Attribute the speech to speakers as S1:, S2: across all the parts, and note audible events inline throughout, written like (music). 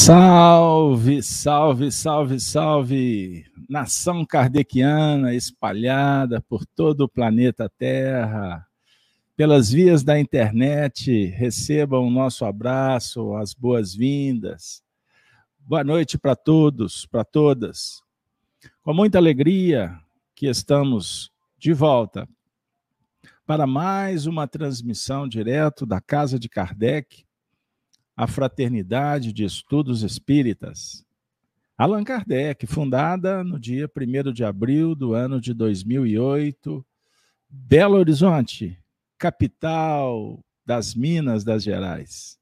S1: Salve, salve, salve, salve! Nação kardeciana espalhada por todo o planeta Terra, pelas vias da internet, recebam o nosso abraço, as boas-vindas. Boa noite para todos, para todas. Com muita alegria que estamos de volta para mais uma transmissão direto da Casa de Kardec a Fraternidade de Estudos Espíritas. Allan Kardec, fundada no dia 1 de abril do ano de 2008, Belo Horizonte, capital das Minas das Gerais.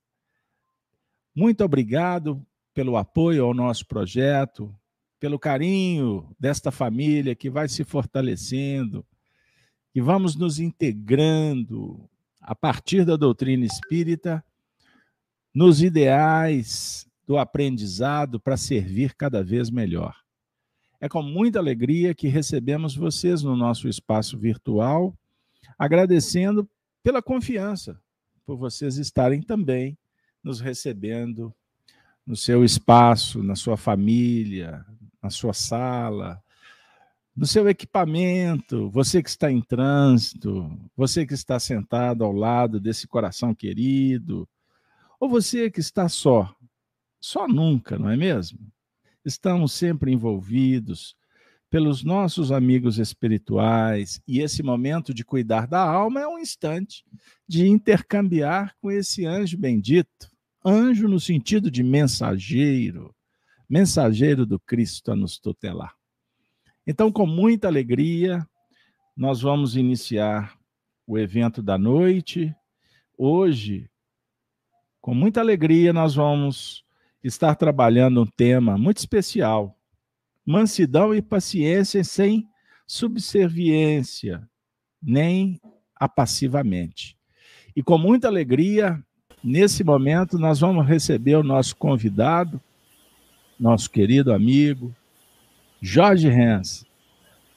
S1: Muito obrigado pelo apoio ao nosso projeto, pelo carinho desta família que vai se fortalecendo, que vamos nos integrando a partir da doutrina espírita nos ideais do aprendizado para servir cada vez melhor. É com muita alegria que recebemos vocês no nosso espaço virtual, agradecendo pela confiança, por vocês estarem também nos recebendo no seu espaço, na sua família, na sua sala, no seu equipamento, você que está em trânsito, você que está sentado ao lado desse coração querido, ou você que está só, só nunca, não é mesmo? Estamos sempre envolvidos pelos nossos amigos espirituais, e esse momento de cuidar da alma é um instante de intercambiar com esse anjo bendito. Anjo no sentido de mensageiro, mensageiro do Cristo a nos tutelar. Então, com muita alegria, nós vamos iniciar o evento da noite. Hoje, com muita alegria, nós vamos estar trabalhando um tema muito especial: mansidão e paciência sem subserviência, nem apassivamente. E com muita alegria, nesse momento, nós vamos receber o nosso convidado, nosso querido amigo, Jorge Hens.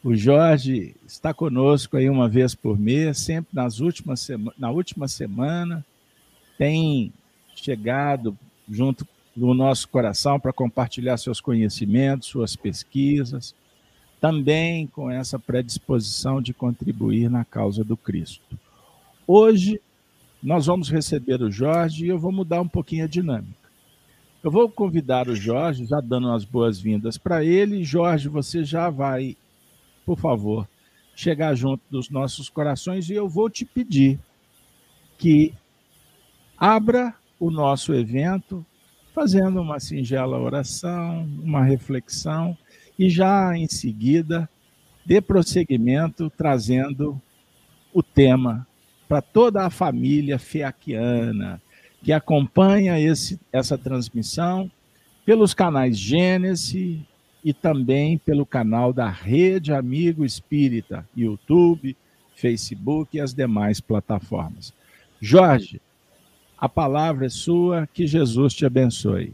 S1: O Jorge está conosco aí uma vez por mês, sempre nas últimas na última semana, tem chegado junto no nosso coração para compartilhar seus conhecimentos, suas pesquisas, também com essa predisposição de contribuir na causa do Cristo. Hoje, nós vamos receber o Jorge e eu vou mudar um pouquinho a dinâmica. Eu vou convidar o Jorge, já dando as boas-vindas para ele. Jorge, você já vai, por favor, chegar junto dos nossos corações e eu vou te pedir que abra o nosso evento fazendo uma singela oração, uma reflexão e já em seguida dê prosseguimento trazendo o tema para toda a família feaquiana que acompanha esse, essa transmissão pelos canais Gênesis e também pelo canal da Rede Amigo Espírita, YouTube, Facebook e as demais plataformas. Jorge, a palavra é sua, que Jesus te abençoe.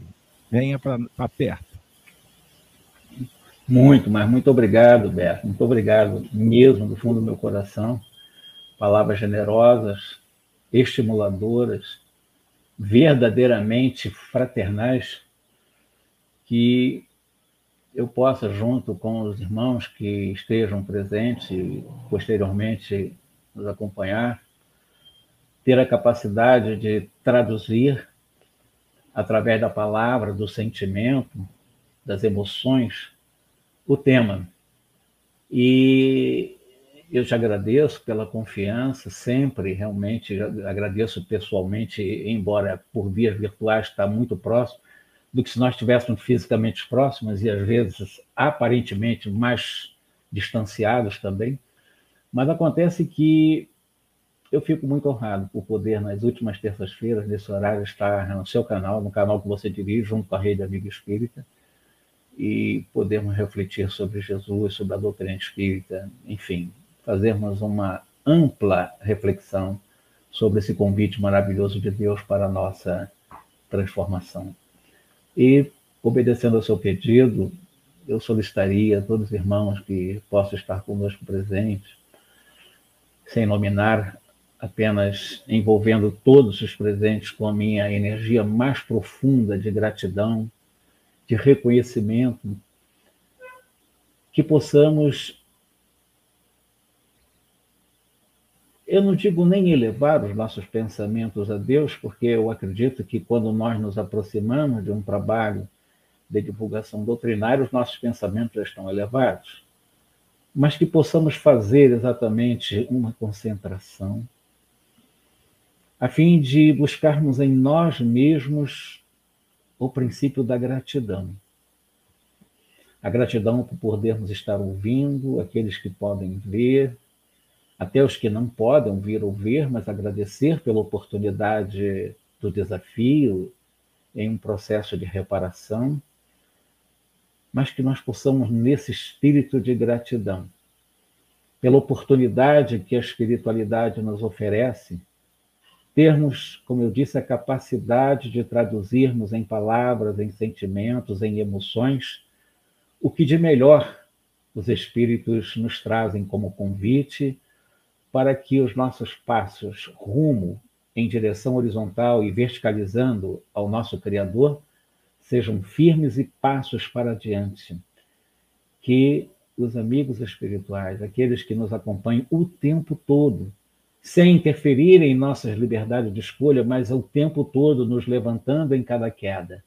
S1: Venha para perto.
S2: Muito, mas muito obrigado, Beto. Muito obrigado mesmo, do fundo do meu coração. Palavras generosas, estimuladoras, verdadeiramente fraternais, que eu possa, junto com os irmãos que estejam presentes e posteriormente nos acompanhar, ter a capacidade de traduzir através da palavra, do sentimento, das emoções, o tema. E eu te agradeço pela confiança, sempre, realmente, agradeço pessoalmente, embora por vias virtuais está muito próximo, do que se nós estivéssemos fisicamente próximos e às vezes aparentemente mais distanciados também. Mas acontece que eu fico muito honrado por poder, nas últimas terças-feiras, nesse horário, estar no seu canal, no canal que você dirige, junto com a Rede Amigo Espírita, e podermos refletir sobre Jesus, sobre a doutrina espírita, enfim, fazermos uma ampla reflexão sobre esse convite maravilhoso de Deus para a nossa transformação. E, obedecendo ao seu pedido, eu solicitaria a todos os irmãos que possam estar conosco presentes, sem nominar apenas envolvendo todos os presentes com a minha energia mais profunda de gratidão de reconhecimento, que possamos, eu não digo nem elevar os nossos pensamentos a Deus, porque eu acredito que quando nós nos aproximamos de um trabalho de divulgação doutrinária, os nossos pensamentos já estão elevados, mas que possamos fazer exatamente uma concentração, a fim de buscarmos em nós mesmos o princípio da gratidão. A gratidão por podermos estar ouvindo, aqueles que podem ver, até os que não podem vir ou ver, mas agradecer pela oportunidade do desafio em um processo de reparação, mas que nós possamos, nesse espírito de gratidão, pela oportunidade que a espiritualidade nos oferece, termos, como eu disse, a capacidade de traduzirmos em palavras, em sentimentos, em emoções, o que de melhor os Espíritos nos trazem como convite para que os nossos passos rumo em direção horizontal e verticalizando ao nosso Criador sejam firmes e passos para adiante. Que os amigos espirituais, aqueles que nos acompanham o tempo todo, sem interferir em nossas liberdades de escolha, mas o tempo todo nos levantando em cada queda.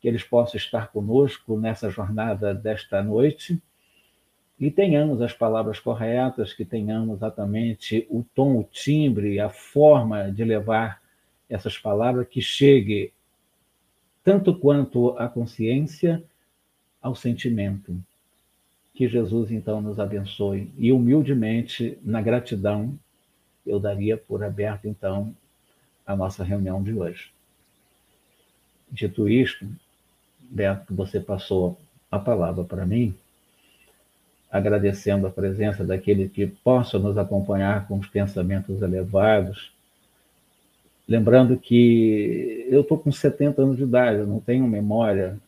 S2: Que eles possam estar conosco nessa jornada desta noite e tenhamos as palavras corretas, que tenhamos exatamente o tom, o timbre, a forma de levar essas palavras que chegue tanto quanto a consciência ao sentimento. Que Jesus então nos abençoe e humildemente, na gratidão, eu daria por aberto, então, a nossa reunião de hoje. Dito isto, Beto, que você passou a palavra para mim, agradecendo a presença daquele que possa nos acompanhar com os pensamentos elevados, lembrando que eu estou com 70 anos de idade, eu não tenho memória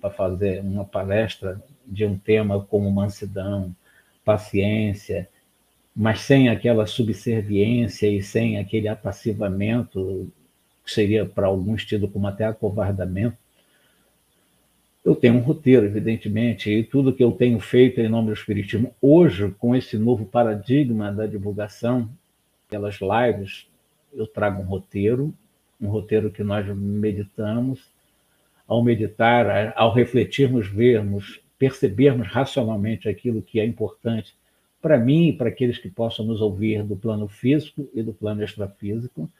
S2: para fazer uma palestra de um tema como mansidão, paciência, mas sem aquela subserviência e sem aquele apassivamento, que seria para alguns tido como até acovardamento. Eu tenho um roteiro, evidentemente, e tudo que eu tenho feito em nome do Espiritismo, hoje, com esse novo paradigma da divulgação pelas lives, eu trago um roteiro, um roteiro que nós meditamos. Ao meditar, ao refletirmos, vermos, percebermos racionalmente aquilo que é importante para mim e para aqueles que possam nos ouvir do plano físico e do plano extrafísico.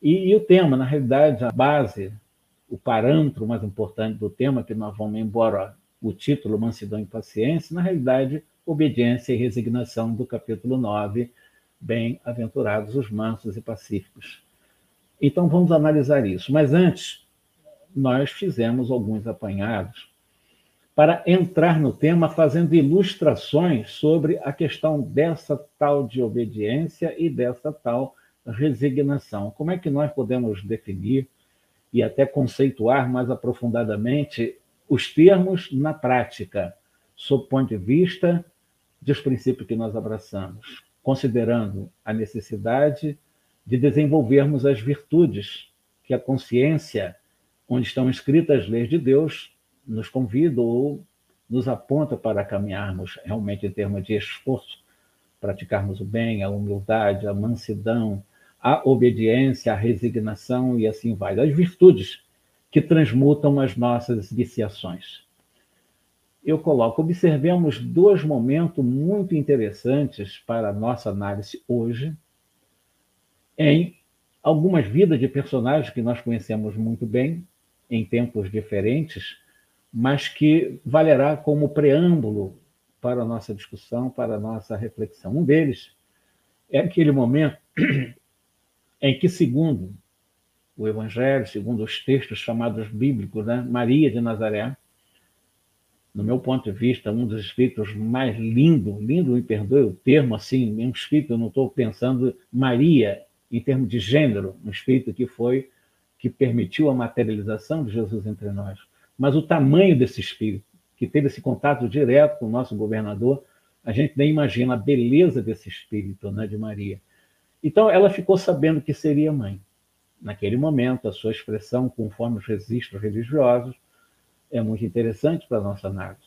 S2: E, e o tema, na realidade, a base, o parâmetro mais importante do tema, que nós vamos, embora o título Mansidão e Paciência, na realidade, obediência e resignação do capítulo 9, bem-aventurados os mansos e pacíficos. Então vamos analisar isso. Mas antes, nós fizemos alguns apanhados para entrar no tema fazendo ilustrações sobre a questão dessa tal de obediência e dessa tal resignação. Como é que nós podemos definir e até conceituar mais aprofundadamente os termos na prática, sob o ponto de vista dos princípios que nós abraçamos, considerando a necessidade de desenvolvermos as virtudes que a consciência, onde estão escritas as leis de Deus, nos convida ou nos aponta para caminharmos realmente em termos de esforço, praticarmos o bem, a humildade, a mansidão, a obediência, a resignação e assim vai. As virtudes que transmutam as nossas viciações. Eu coloco, observemos dois momentos muito interessantes para a nossa análise hoje, em algumas vidas de personagens que nós conhecemos muito bem, em tempos diferentes, mas que valerá como preâmbulo para a nossa discussão, para a nossa reflexão. Um deles é aquele momento (clears throat) em que, segundo o Evangelho, segundo os textos chamados bíblicos, né, Maria de Nazaré, no meu ponto de vista, um dos espíritos mais lindo, lindo, me perdoe o termo assim, um espírito, eu não estou pensando Maria em termos de gênero, um espírito que foi, que permitiu a materialização de Jesus entre nós mas o tamanho desse espírito, que teve esse contato direto com o nosso governador, a gente nem imagina a beleza desse espírito, né, de Maria. Então, ela ficou sabendo que seria mãe. Naquele momento, a sua expressão, conforme os registros religiosos, é muito interessante para a nossa análise.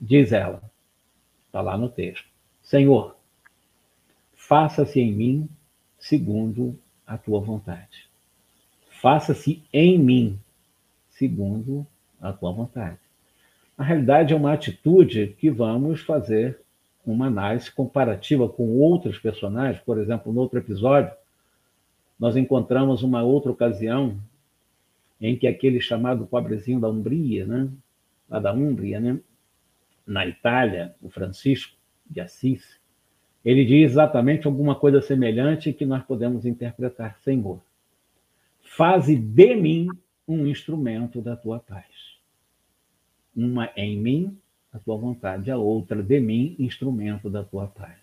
S2: Diz ela, está lá no texto: Senhor, faça-se em mim segundo a tua vontade. Faça-se em mim segundo a tua vontade. Na realidade, é uma atitude que vamos fazer uma análise comparativa com outros personagens. Por exemplo, no outro episódio, nós encontramos uma outra ocasião em que aquele chamado pobrezinho da Umbria, né? lá da Umbria, né? na Itália, o Francisco de Assis, ele diz exatamente alguma coisa semelhante que nós podemos interpretar, Senhor, faze de mim um instrumento da tua paz. Uma em mim, a tua vontade, a outra de mim, instrumento da tua paz.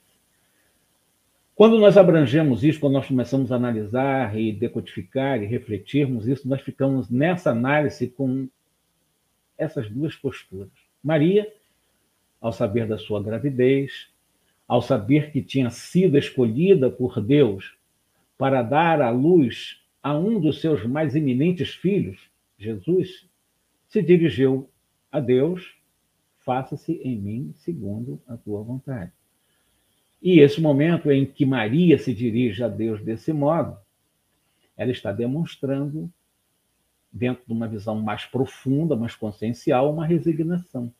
S2: Quando nós abrangemos isso, quando nós começamos a analisar e decodificar e refletirmos isso, nós ficamos nessa análise com essas duas posturas. Maria, ao saber da sua gravidez, ao saber que tinha sido escolhida por Deus para dar à luz a um dos seus mais eminentes filhos, Jesus, se dirigiu a Deus: faça-se em mim segundo a tua vontade. E esse momento em que Maria se dirige a Deus desse modo, ela está demonstrando, dentro de uma visão mais profunda, mais consciencial, uma resignação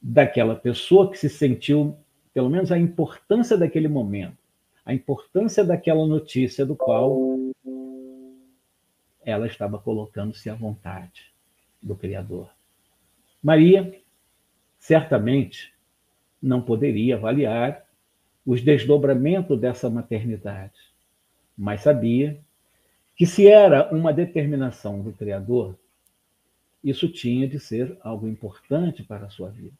S2: daquela pessoa que se sentiu, pelo menos, a importância daquele momento, a importância daquela notícia do qual ela estava colocando-se à vontade do Criador. Maria, certamente, não poderia avaliar os desdobramentos dessa maternidade, mas sabia que se era uma determinação do Criador, isso tinha de ser algo importante para a sua vida.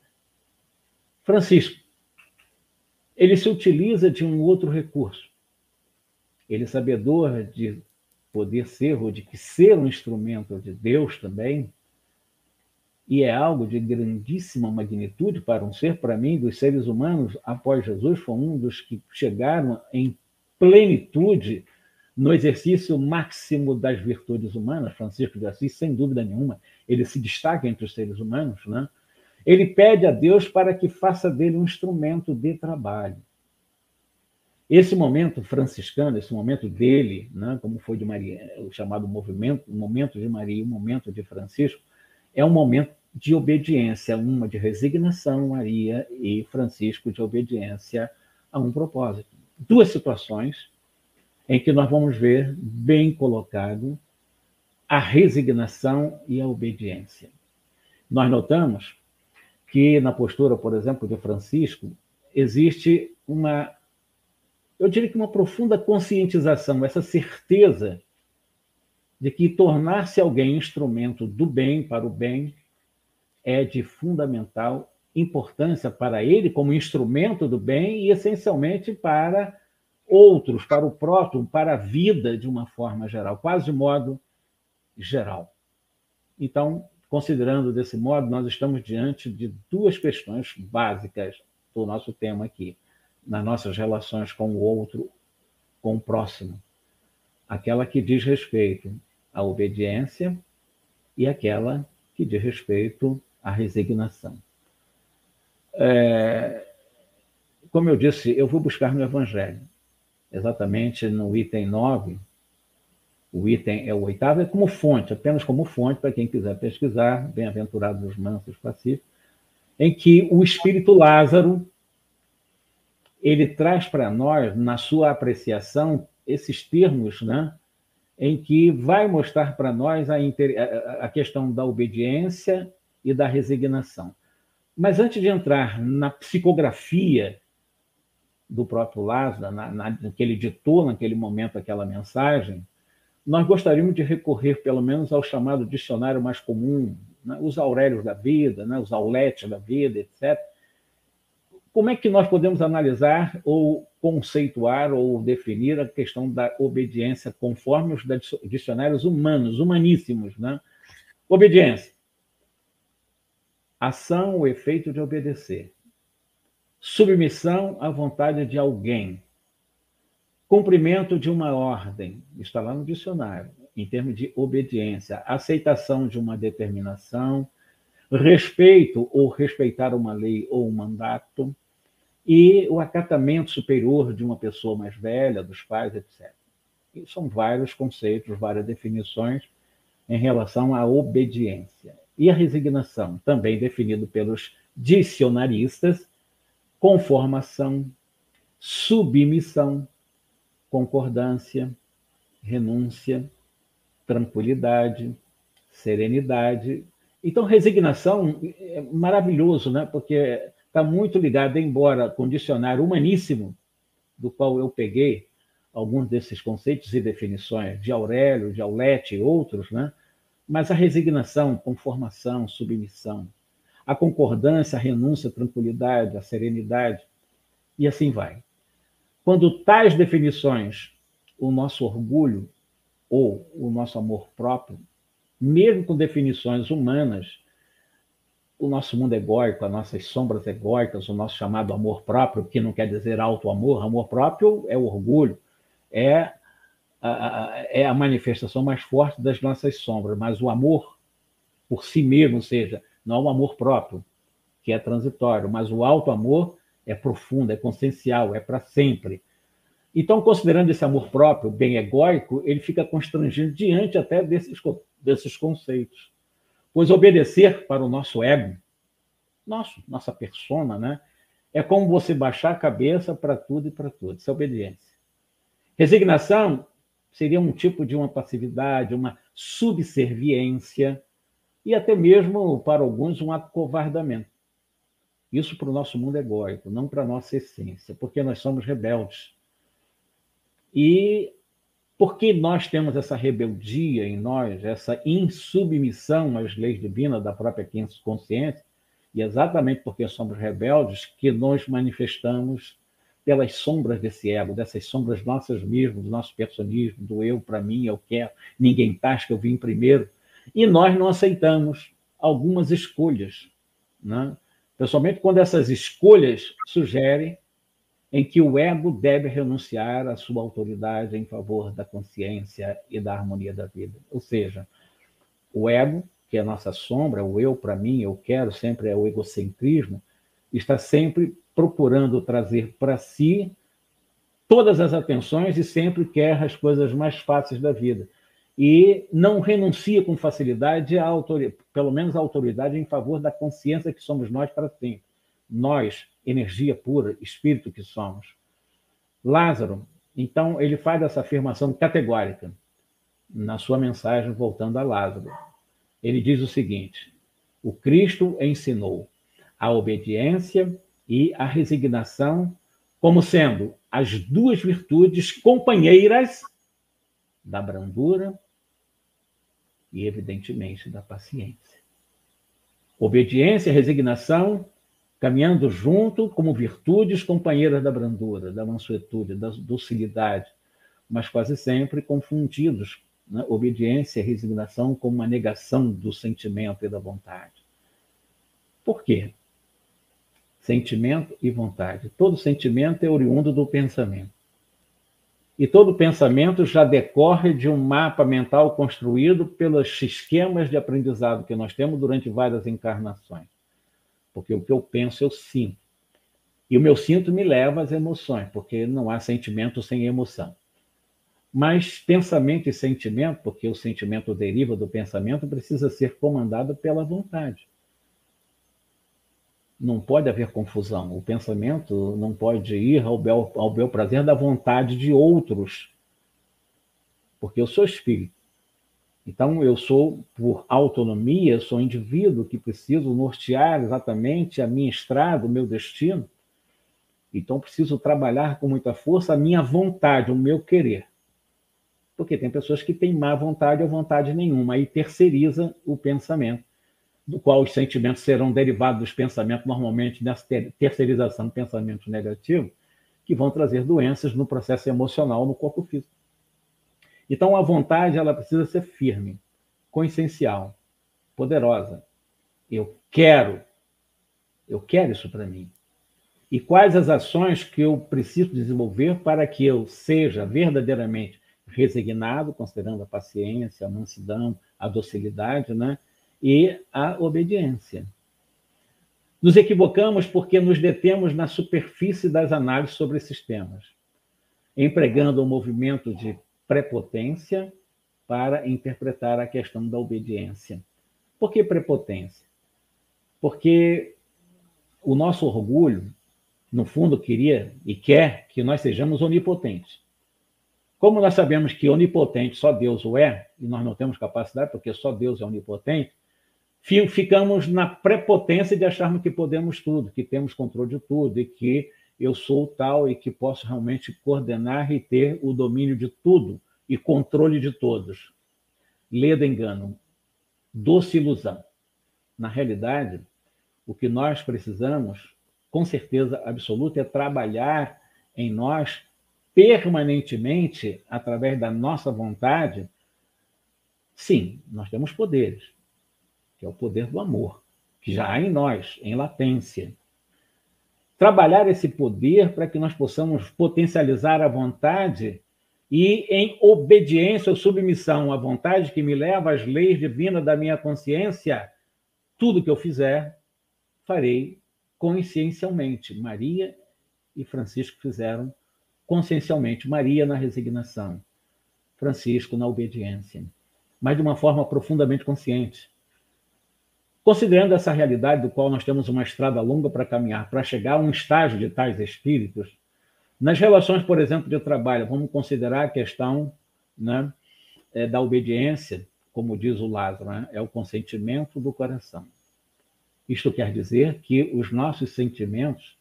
S2: Francisco, ele se utiliza de um outro recurso. Ele, sabedor de poder ser, ou de que ser um instrumento de Deus também, e é algo de grandíssima magnitude para um ser, para mim, dos seres humanos, após Jesus, foi um dos que chegaram em plenitude no exercício máximo das virtudes humanas, Francisco de Assis, sem dúvida nenhuma, ele se destaca entre os seres humanos, né? Ele pede a Deus para que faça dele um instrumento de trabalho. Esse momento franciscano, esse momento dele, né, como foi de Maria, o chamado movimento, o momento de Maria, o momento de Francisco, é um momento de obediência, uma de resignação, Maria e Francisco de obediência a um propósito. Duas situações em que nós vamos ver bem colocado a resignação e a obediência. Nós notamos que na postura, por exemplo, de Francisco, existe uma, eu diria que uma profunda conscientização, essa certeza de que tornar-se alguém instrumento do bem para o bem é de fundamental importância para ele como instrumento do bem e essencialmente para outros, para o próximo, para a vida de uma forma geral, quase de modo geral. Então, considerando desse modo, nós estamos diante de duas questões básicas do nosso tema aqui, nas nossas relações com o outro, com o próximo. Aquela que diz respeito à obediência e aquela que diz respeito a resignação. É, como eu disse, eu vou buscar no Evangelho, exatamente no item 9. O item é o oitavo, é como fonte, apenas como fonte, para quem quiser pesquisar, bem-aventurados os mansos pacíficos, em que o espírito Lázaro ele traz para nós, na sua apreciação, esses termos, né, em que vai mostrar para nós a, a, questão da obediência e da resignação. Mas antes de entrar na psicografia do próprio Lázaro, na, na, que ele ditou naquele momento aquela mensagem, nós gostaríamos de recorrer pelo menos ao chamado dicionário mais comum, né? os Aurélios da vida, né? os Auletes da vida, etc. Como é que nós podemos analisar ou conceituar ou definir a questão da obediência conforme os dicionários humanos, humaníssimos, né? Obediência ação ou efeito de obedecer, submissão à vontade de alguém, cumprimento de uma ordem, está lá no dicionário, em termos de obediência, aceitação de uma determinação, respeito ou respeitar uma lei ou um mandato, e o acatamento superior de uma pessoa mais velha, dos pais, etc. E são vários conceitos, várias definições em relação à obediência. E a resignação, também definido pelos dicionaristas, conformação, submissão, concordância, renúncia, tranquilidade, serenidade. Então, resignação é maravilhoso, né? porque está muito ligado, embora com dicionário humaníssimo, do qual eu peguei alguns desses conceitos e definições, de Aurélio, de Aulete e outros, né? Mas a resignação, conformação, submissão, a concordância, a renúncia, a tranquilidade, a serenidade, e assim vai. Quando tais definições, o nosso orgulho ou o nosso amor próprio, mesmo com definições humanas, o nosso mundo egóico, as nossas sombras egóicas, o nosso chamado amor próprio, que não quer dizer auto-amor, amor próprio é orgulho, é é a manifestação mais forte das nossas sombras, mas o amor por si mesmo, ou seja, não o amor próprio, que é transitório, mas o auto-amor é profundo, é consciencial, é para sempre. Então, considerando esse amor próprio bem egóico, ele fica constrangido diante até desses, desses conceitos. Pois obedecer para o nosso ego, nosso, nossa persona, né, é como você baixar a cabeça para tudo e para tudo. Isso é obediência. Resignação seria um tipo de uma passividade, uma subserviência e até mesmo, para alguns, um acovardamento. Isso para o nosso mundo egóico, não para a nossa essência, porque nós somos rebeldes. E porque nós temos essa rebeldia em nós, essa insubmissão às leis divinas da própria consciência, e exatamente porque somos rebeldes que nós manifestamos pelas sombras desse ego, dessas sombras nossas mesmas, do nosso personismo, do eu para mim, eu quero, ninguém que eu vim primeiro. E nós não aceitamos algumas escolhas, né? principalmente quando essas escolhas sugerem em que o ego deve renunciar à sua autoridade em favor da consciência e da harmonia da vida. Ou seja, o ego, que é a nossa sombra, o eu para mim, eu quero, sempre é o egocentrismo, está sempre procurando trazer para si todas as atenções e sempre quer as coisas mais fáceis da vida. E não renuncia com facilidade à pelo menos à autoridade em favor da consciência que somos nós para sempre. Nós, energia pura, espírito que somos. Lázaro, então, ele faz essa afirmação categórica na sua mensagem voltando a Lázaro. Ele diz o seguinte: o Cristo ensinou a obediência e a resignação como sendo as duas virtudes companheiras da brandura e, evidentemente, da paciência. Obediência e resignação caminhando junto como virtudes companheiras da brandura, da mansuetude, da docilidade, mas quase sempre confundidos, né? obediência e resignação como uma negação do sentimento e da vontade. Por quê? Sentimento e vontade. Todo sentimento é oriundo do pensamento. E todo pensamento já decorre de um mapa mental construído pelos esquemas de aprendizado que nós temos durante várias encarnações porque o que eu penso eu sinto. E o meu sinto me leva às emoções, porque não há sentimento sem emoção. Mas pensamento e sentimento, porque o sentimento deriva do pensamento, precisa ser comandado pela vontade. Não pode haver confusão. O pensamento não pode ir ao bel, ao bel prazer da vontade de outros, porque eu sou espírito. Então, eu sou, por autonomia, sou um indivíduo que preciso nortear exatamente a minha estrada, o meu destino. Então, preciso trabalhar com muita força a minha vontade, o meu querer. Porque tem pessoas que têm má vontade ou vontade nenhuma, aí terceiriza o pensamento, do qual os sentimentos serão derivados dos pensamentos, normalmente nessa terceirização de pensamentos negativos, que vão trazer doenças no processo emocional no corpo físico. Então, a vontade ela precisa ser firme, consciencial, poderosa. Eu quero, eu quero isso para mim. E quais as ações que eu preciso desenvolver para que eu seja verdadeiramente resignado, considerando a paciência, a mansidão, a docilidade, né? E a obediência. Nos equivocamos porque nos detemos na superfície das análises sobre esses temas, empregando o movimento de prepotência para interpretar a questão da obediência. Por que prepotência? Porque o nosso orgulho, no fundo, queria e quer que nós sejamos onipotentes. Como nós sabemos que onipotente só Deus o é, e nós não temos capacidade, porque só Deus é onipotente, ficamos na prepotência de acharmos que podemos tudo, que temos controle de tudo e que eu sou tal e que posso realmente coordenar e ter o domínio de tudo e controle de todos. Leda engano, doce ilusão. Na realidade, o que nós precisamos, com certeza absoluta, é trabalhar em nós permanentemente, através da nossa vontade. Sim, nós temos poderes, que é o poder do amor, que já há em nós, em latência. Trabalhar esse poder para que nós possamos potencializar a vontade e em obediência ou submissão à vontade que me leva às leis divinas da minha consciência, tudo que eu fizer, farei consciencialmente. Maria e Francisco fizeram consciencialmente. Maria na resignação, Francisco na obediência, mas de uma forma profundamente consciente. Considerando essa realidade do qual nós temos uma estrada longa para caminhar, para chegar a um estágio de tais espíritos, nas relações, por exemplo, de trabalho, vamos considerar a questão né, é, da obediência, como diz o Lázaro, né, é o consentimento do coração. Isto quer dizer que os nossos sentimentos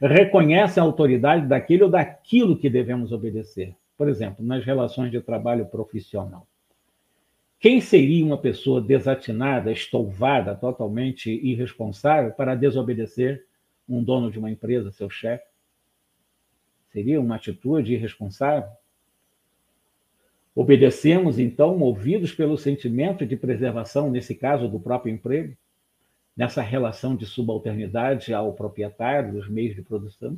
S2: reconhecem a autoridade daquele ou daquilo que devemos obedecer. Por exemplo, nas relações de trabalho profissional. Quem seria uma pessoa desatinada, estouvada, totalmente irresponsável para desobedecer um dono de uma empresa, seu chefe? Seria uma atitude irresponsável? Obedecemos, então, movidos pelo sentimento de preservação, nesse caso, do próprio emprego, nessa relação de subalternidade ao proprietário dos meios de produção?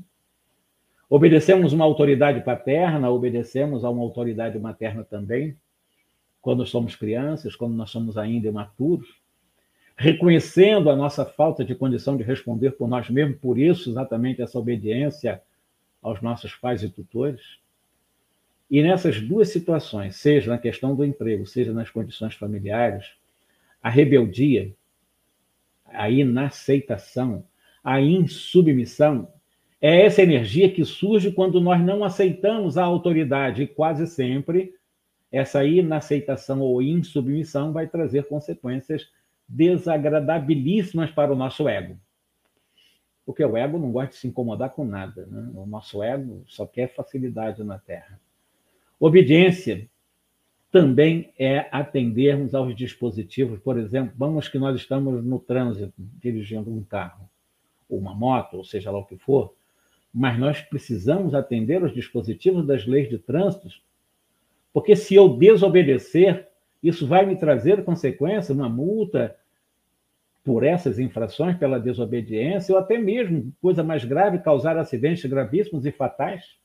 S2: Obedecemos uma autoridade paterna, obedecemos a uma autoridade materna também, quando somos crianças, quando nós somos ainda imaturos, reconhecendo a nossa falta de condição de responder por nós mesmos, por isso exatamente essa obediência aos nossos pais e tutores. E nessas duas situações, seja na questão do emprego, seja nas condições familiares, a rebeldia, a inaceitação, a insubmissão, é essa energia que surge quando nós não aceitamos a autoridade e quase sempre essa inaceitação ou insubmissão vai trazer consequências desagradabilíssimas para o nosso ego. Porque o ego não gosta de se incomodar com nada. Né? O nosso ego só quer facilidade na Terra. Obediência também é atendermos aos dispositivos. Por exemplo, vamos que nós estamos no trânsito, dirigindo um carro, ou uma moto, ou seja lá o que for, mas nós precisamos atender aos dispositivos das leis de trânsito porque se eu desobedecer, isso vai me trazer consequência, uma multa por essas infrações, pela desobediência, ou até mesmo, coisa mais grave, causar acidentes gravíssimos e fatais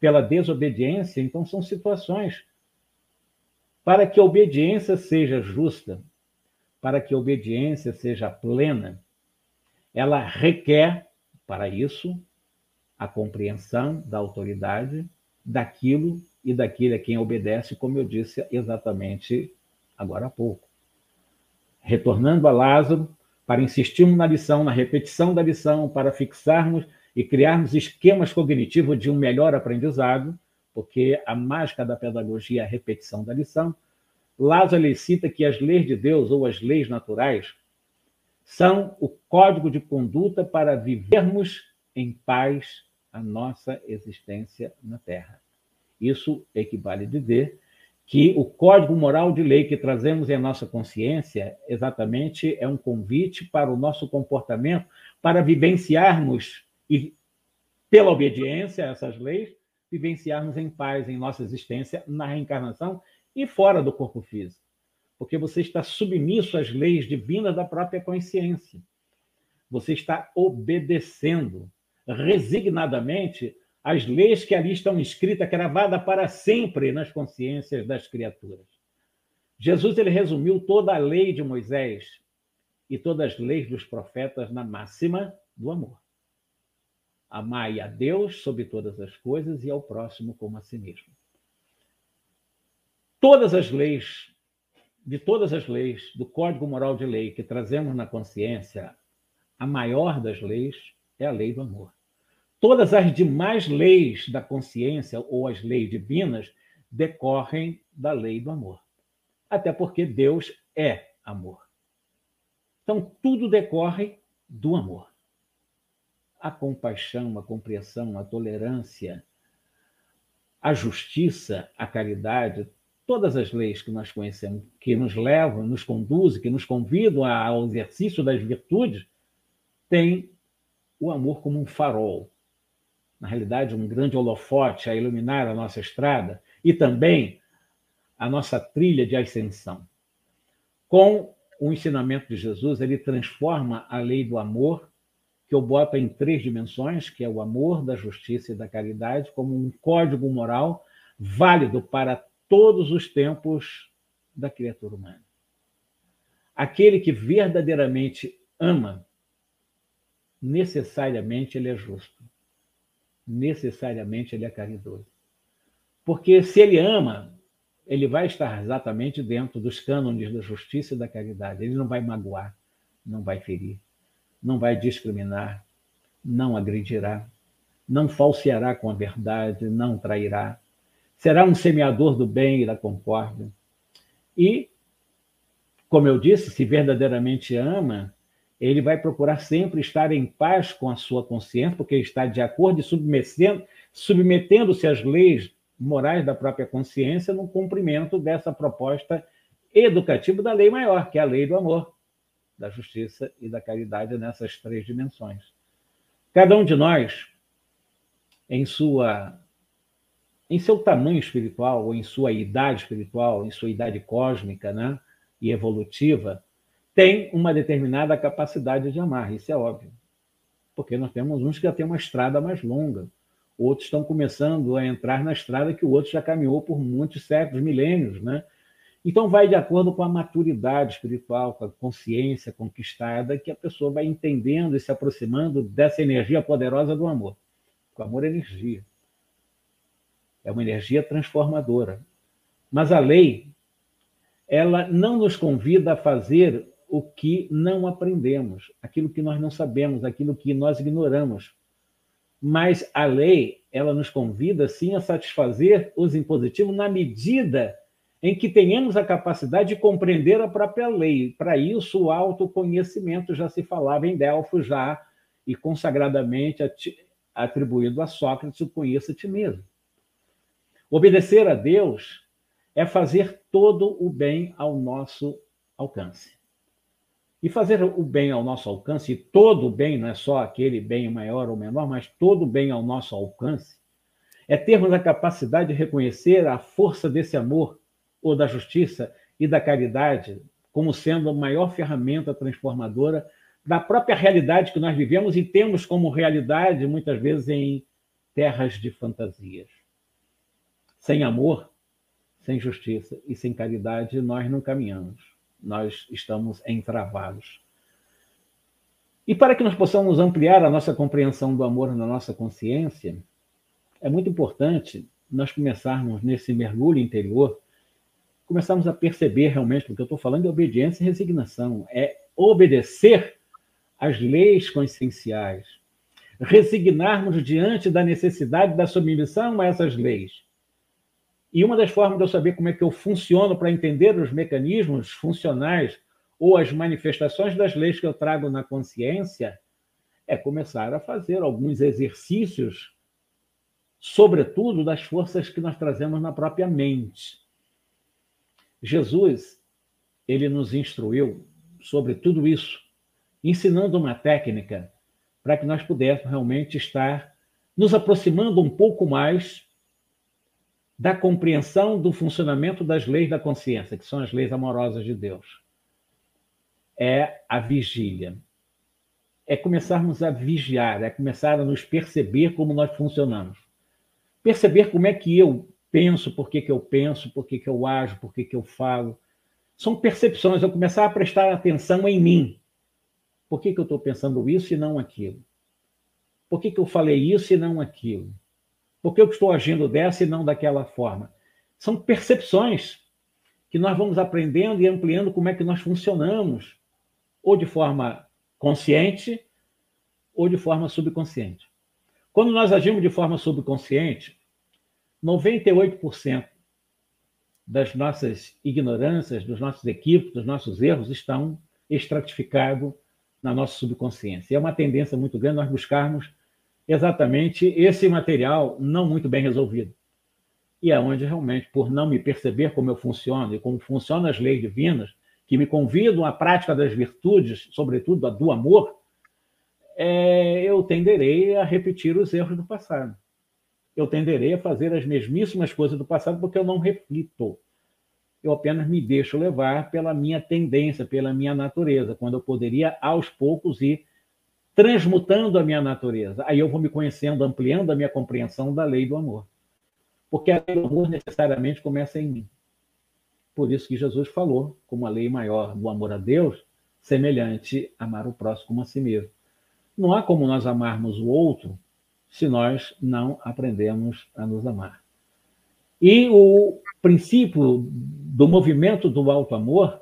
S2: pela desobediência. Então, são situações. Para que a obediência seja justa, para que a obediência seja plena, ela requer, para isso, a compreensão da autoridade daquilo e daquele a quem obedece, como eu disse exatamente agora há pouco. Retornando a Lázaro, para insistirmos na lição, na repetição da lição, para fixarmos e criarmos esquemas cognitivos de um melhor aprendizado, porque a mágica da pedagogia é a repetição da lição. Lázaro cita que as leis de Deus ou as leis naturais são o código de conduta para vivermos em paz a nossa existência na Terra. Isso equivale a dizer que o código moral de lei que trazemos em nossa consciência exatamente é um convite para o nosso comportamento, para vivenciarmos e pela obediência a essas leis, vivenciarmos em paz em nossa existência na reencarnação e fora do corpo físico. Porque você está submisso às leis divinas da própria consciência. Você está obedecendo resignadamente as leis que ali estão escritas, gravadas para sempre nas consciências das criaturas. Jesus ele resumiu toda a lei de Moisés e todas as leis dos profetas na máxima do amor. Amai a Deus sobre todas as coisas e ao próximo como a si mesmo. Todas as leis, de todas as leis, do Código Moral de Lei que trazemos na consciência, a maior das leis é a lei do amor. Todas as demais leis da consciência ou as leis divinas decorrem da lei do amor. Até porque Deus é amor. Então, tudo decorre do amor a compaixão, a compreensão, a tolerância, a justiça, a caridade, todas as leis que nós conhecemos, que nos levam, nos conduzem, que nos convidam ao exercício das virtudes, têm o amor como um farol. Na realidade, um grande holofote a iluminar a nossa estrada e também a nossa trilha de ascensão. Com o ensinamento de Jesus, ele transforma a lei do amor que eu boto em três dimensões, que é o amor, da justiça e da caridade, como um código moral válido para todos os tempos da criatura humana. Aquele que verdadeiramente ama, necessariamente ele é justo. Necessariamente ele é caridoso. Porque se ele ama, ele vai estar exatamente dentro dos cânones da justiça e da caridade. Ele não vai magoar, não vai ferir não vai discriminar, não agredirá, não falseará com a verdade, não trairá. Será um semeador do bem e da concórdia. E, como eu disse, se verdadeiramente ama, ele vai procurar sempre estar em paz com a sua consciência, porque ele está de acordo e submetendo, submetendo-se às leis morais da própria consciência no cumprimento dessa proposta educativa da lei maior, que é a lei do amor da justiça e da caridade nessas três dimensões. Cada um de nós, em sua em seu tamanho espiritual ou em sua idade espiritual, em sua idade cósmica, né, e evolutiva, tem uma determinada capacidade de amar, isso é óbvio. Porque nós temos uns que já têm uma estrada mais longa, outros estão começando a entrar na estrada que o outro já caminhou por muitos séculos, milênios, né? Então, vai de acordo com a maturidade espiritual, com a consciência conquistada, que a pessoa vai entendendo e se aproximando dessa energia poderosa do amor. O amor é energia. É uma energia transformadora. Mas a lei, ela não nos convida a fazer o que não aprendemos, aquilo que nós não sabemos, aquilo que nós ignoramos. Mas a lei, ela nos convida, sim, a satisfazer os impositivos na medida em que tenhamos a capacidade de compreender a própria lei. Para isso, o autoconhecimento já se falava em Delfos já e consagradamente atribuído a Sócrates, o conheça a ti mesmo. Obedecer a Deus é fazer todo o bem ao nosso alcance. E fazer o bem ao nosso alcance, e todo o bem, não é só aquele bem maior ou menor, mas todo o bem ao nosso alcance, é termos a capacidade de reconhecer a força desse amor ou da justiça e da caridade como sendo a maior ferramenta transformadora da própria realidade que nós vivemos e temos como realidade, muitas vezes, em terras de fantasias. Sem amor, sem justiça e sem caridade, nós não caminhamos, nós estamos entravados. E para que nós possamos ampliar a nossa compreensão do amor na nossa consciência, é muito importante nós começarmos nesse mergulho interior começarmos a perceber realmente, porque eu estou falando de obediência e resignação, é obedecer às leis conscienciais, resignarmos diante da necessidade da submissão a essas leis. E uma das formas de eu saber como é que eu funciono para entender os mecanismos funcionais ou as manifestações das leis que eu trago na consciência é começar a fazer alguns exercícios, sobretudo das forças que nós trazemos na própria mente. Jesus, ele nos instruiu sobre tudo isso, ensinando uma técnica para que nós pudéssemos realmente estar nos aproximando um pouco mais da compreensão do funcionamento das leis da consciência, que são as leis amorosas de Deus. É a vigília. É começarmos a vigiar, é começar a nos perceber como nós funcionamos. perceber como é que eu penso, por que, que eu penso, por que, que eu ajo, por que, que eu falo. São percepções, eu começar a prestar atenção em mim. Por que, que eu estou pensando isso e não aquilo? Por que, que eu falei isso e não aquilo? Por que eu estou agindo dessa e não daquela forma? São percepções que nós vamos aprendendo e ampliando como é que nós funcionamos, ou de forma consciente ou de forma subconsciente. Quando nós agimos de forma subconsciente, 98% das nossas ignorâncias, dos nossos equívocos, dos nossos erros estão estratificados na nossa subconsciência. É uma tendência muito grande nós buscarmos exatamente esse material não muito bem resolvido. E é onde realmente, por não me perceber como eu funciono e como funcionam as leis divinas, que me convidam à prática das virtudes, sobretudo a do amor, é, eu tenderei a repetir os erros do passado. Eu tenderei a fazer as mesmíssimas coisas do passado porque eu não reflito. Eu apenas me deixo levar pela minha tendência, pela minha natureza, quando eu poderia, aos poucos, ir transmutando a minha natureza. Aí eu vou me conhecendo, ampliando a minha compreensão da lei do amor. Porque a lei do amor necessariamente começa em mim. Por isso que Jesus falou, como a lei maior do amor a Deus, semelhante amar o próximo como a si mesmo. Não há como nós amarmos o outro se nós não aprendemos a nos amar. E o princípio do movimento do alto amor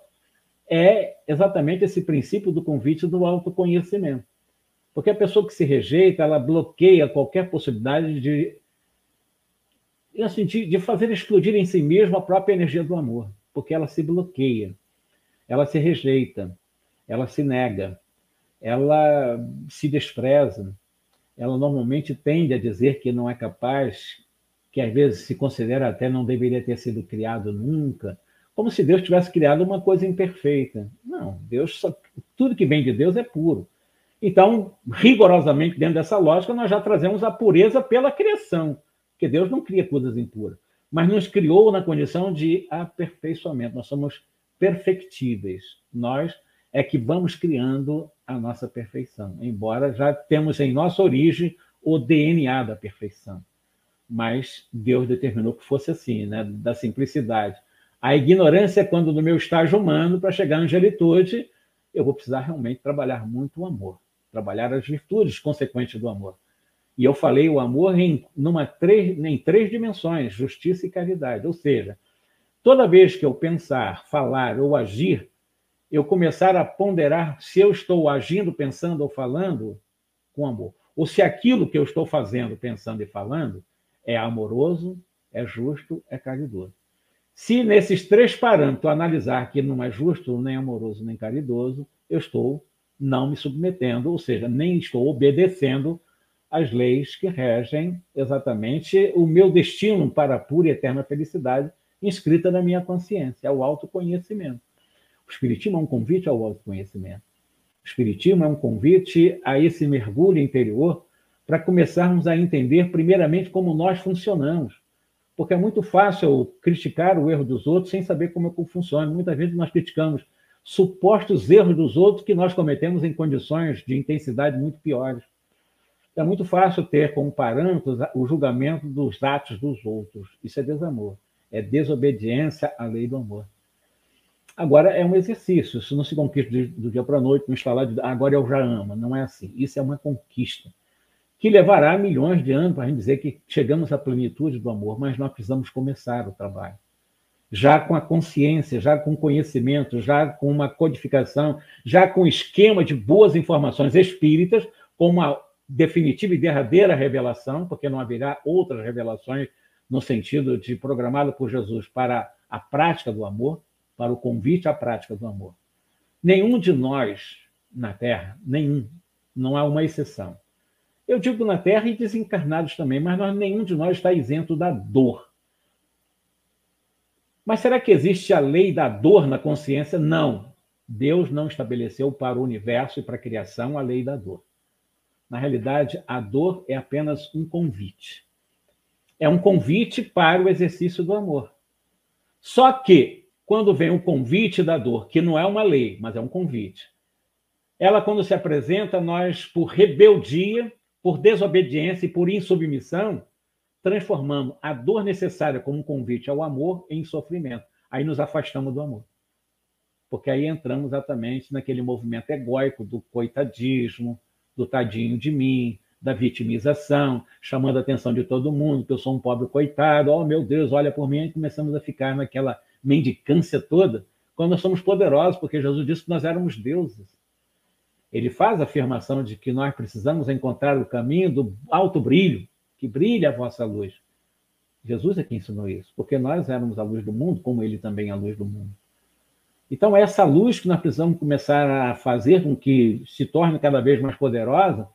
S2: é exatamente esse princípio do convite do autoconhecimento. Porque a pessoa que se rejeita, ela bloqueia qualquer possibilidade de, assim, de, de fazer explodir em si mesma a própria energia do amor, porque ela se bloqueia, ela se rejeita, ela se nega, ela se despreza, ela normalmente tende a dizer que não é capaz, que às vezes se considera até não deveria ter sido criado nunca, como se Deus tivesse criado uma coisa imperfeita. Não, Deus tudo que vem de Deus é puro. Então, rigorosamente dentro dessa lógica, nós já trazemos a pureza pela criação, porque Deus não cria coisas impuras, mas nos criou na condição de aperfeiçoamento. Nós somos perfectíveis. Nós é que vamos criando a nossa perfeição, embora já temos em nossa origem o DNA da perfeição. Mas Deus determinou que fosse assim, né? da simplicidade. A ignorância é quando, no meu estágio humano, para chegar à angelitude, eu vou precisar realmente trabalhar muito o amor, trabalhar as virtudes consequentes do amor. E eu falei o amor em, numa três, em três dimensões: justiça e caridade. Ou seja, toda vez que eu pensar, falar ou agir eu começar a ponderar se eu estou agindo, pensando ou falando com amor, ou se aquilo que eu estou fazendo, pensando e falando é amoroso, é justo, é caridoso. Se nesses três parâmetros analisar que não é justo, nem amoroso, nem caridoso, eu estou não me submetendo, ou seja, nem estou obedecendo às leis que regem exatamente o meu destino para a pura e eterna felicidade inscrita na minha consciência, é o autoconhecimento. O Espiritismo é um convite ao autoconhecimento. O Espiritismo é um convite a esse mergulho interior para começarmos a entender, primeiramente, como nós funcionamos. Porque é muito fácil criticar o erro dos outros sem saber como é funciona. Muitas vezes nós criticamos supostos erros dos outros que nós cometemos em condições de intensidade muito piores. É muito fácil ter como parâmetro o julgamento dos atos dos outros. Isso é desamor. É desobediência à lei do amor. Agora, é um exercício, isso não se conquista do dia para a noite, não instalar de agora eu já amo, não é assim. Isso é uma conquista que levará milhões de anos para a gente dizer que chegamos à plenitude do amor, mas nós precisamos começar o trabalho. Já com a consciência, já com conhecimento, já com uma codificação, já com esquema de boas informações espíritas, com uma definitiva e derradeira revelação, porque não haverá outras revelações no sentido de programado por Jesus para a prática do amor para o convite à prática do amor. Nenhum de nós na Terra, nenhum, não há uma exceção. Eu digo na Terra e desencarnados também, mas nós, nenhum de nós está isento da dor. Mas será que existe a lei da dor na consciência? Não. Deus não estabeleceu para o universo e para a criação a lei da dor. Na realidade, a dor é apenas um convite. É um convite para o exercício do amor. Só que quando vem o convite da dor, que não é uma lei, mas é um convite. Ela, quando se apresenta, nós, por rebeldia, por desobediência e por insubmissão, transformamos a dor necessária como um convite ao amor em sofrimento. Aí nos afastamos do amor. Porque aí entramos exatamente naquele movimento egóico do coitadismo, do tadinho de mim, da vitimização, chamando a atenção de todo mundo, que eu sou um pobre coitado, oh meu Deus, olha por mim, e começamos a ficar naquela mendicância toda, quando nós somos poderosos, porque Jesus disse que nós éramos deuses. Ele faz a afirmação de que nós precisamos encontrar o caminho do alto brilho, que brilha a vossa luz. Jesus é quem ensinou isso, porque nós éramos a luz do mundo, como ele também é a luz do mundo. Então, é essa luz que nós precisamos começar a fazer com que se torne cada vez mais poderosa,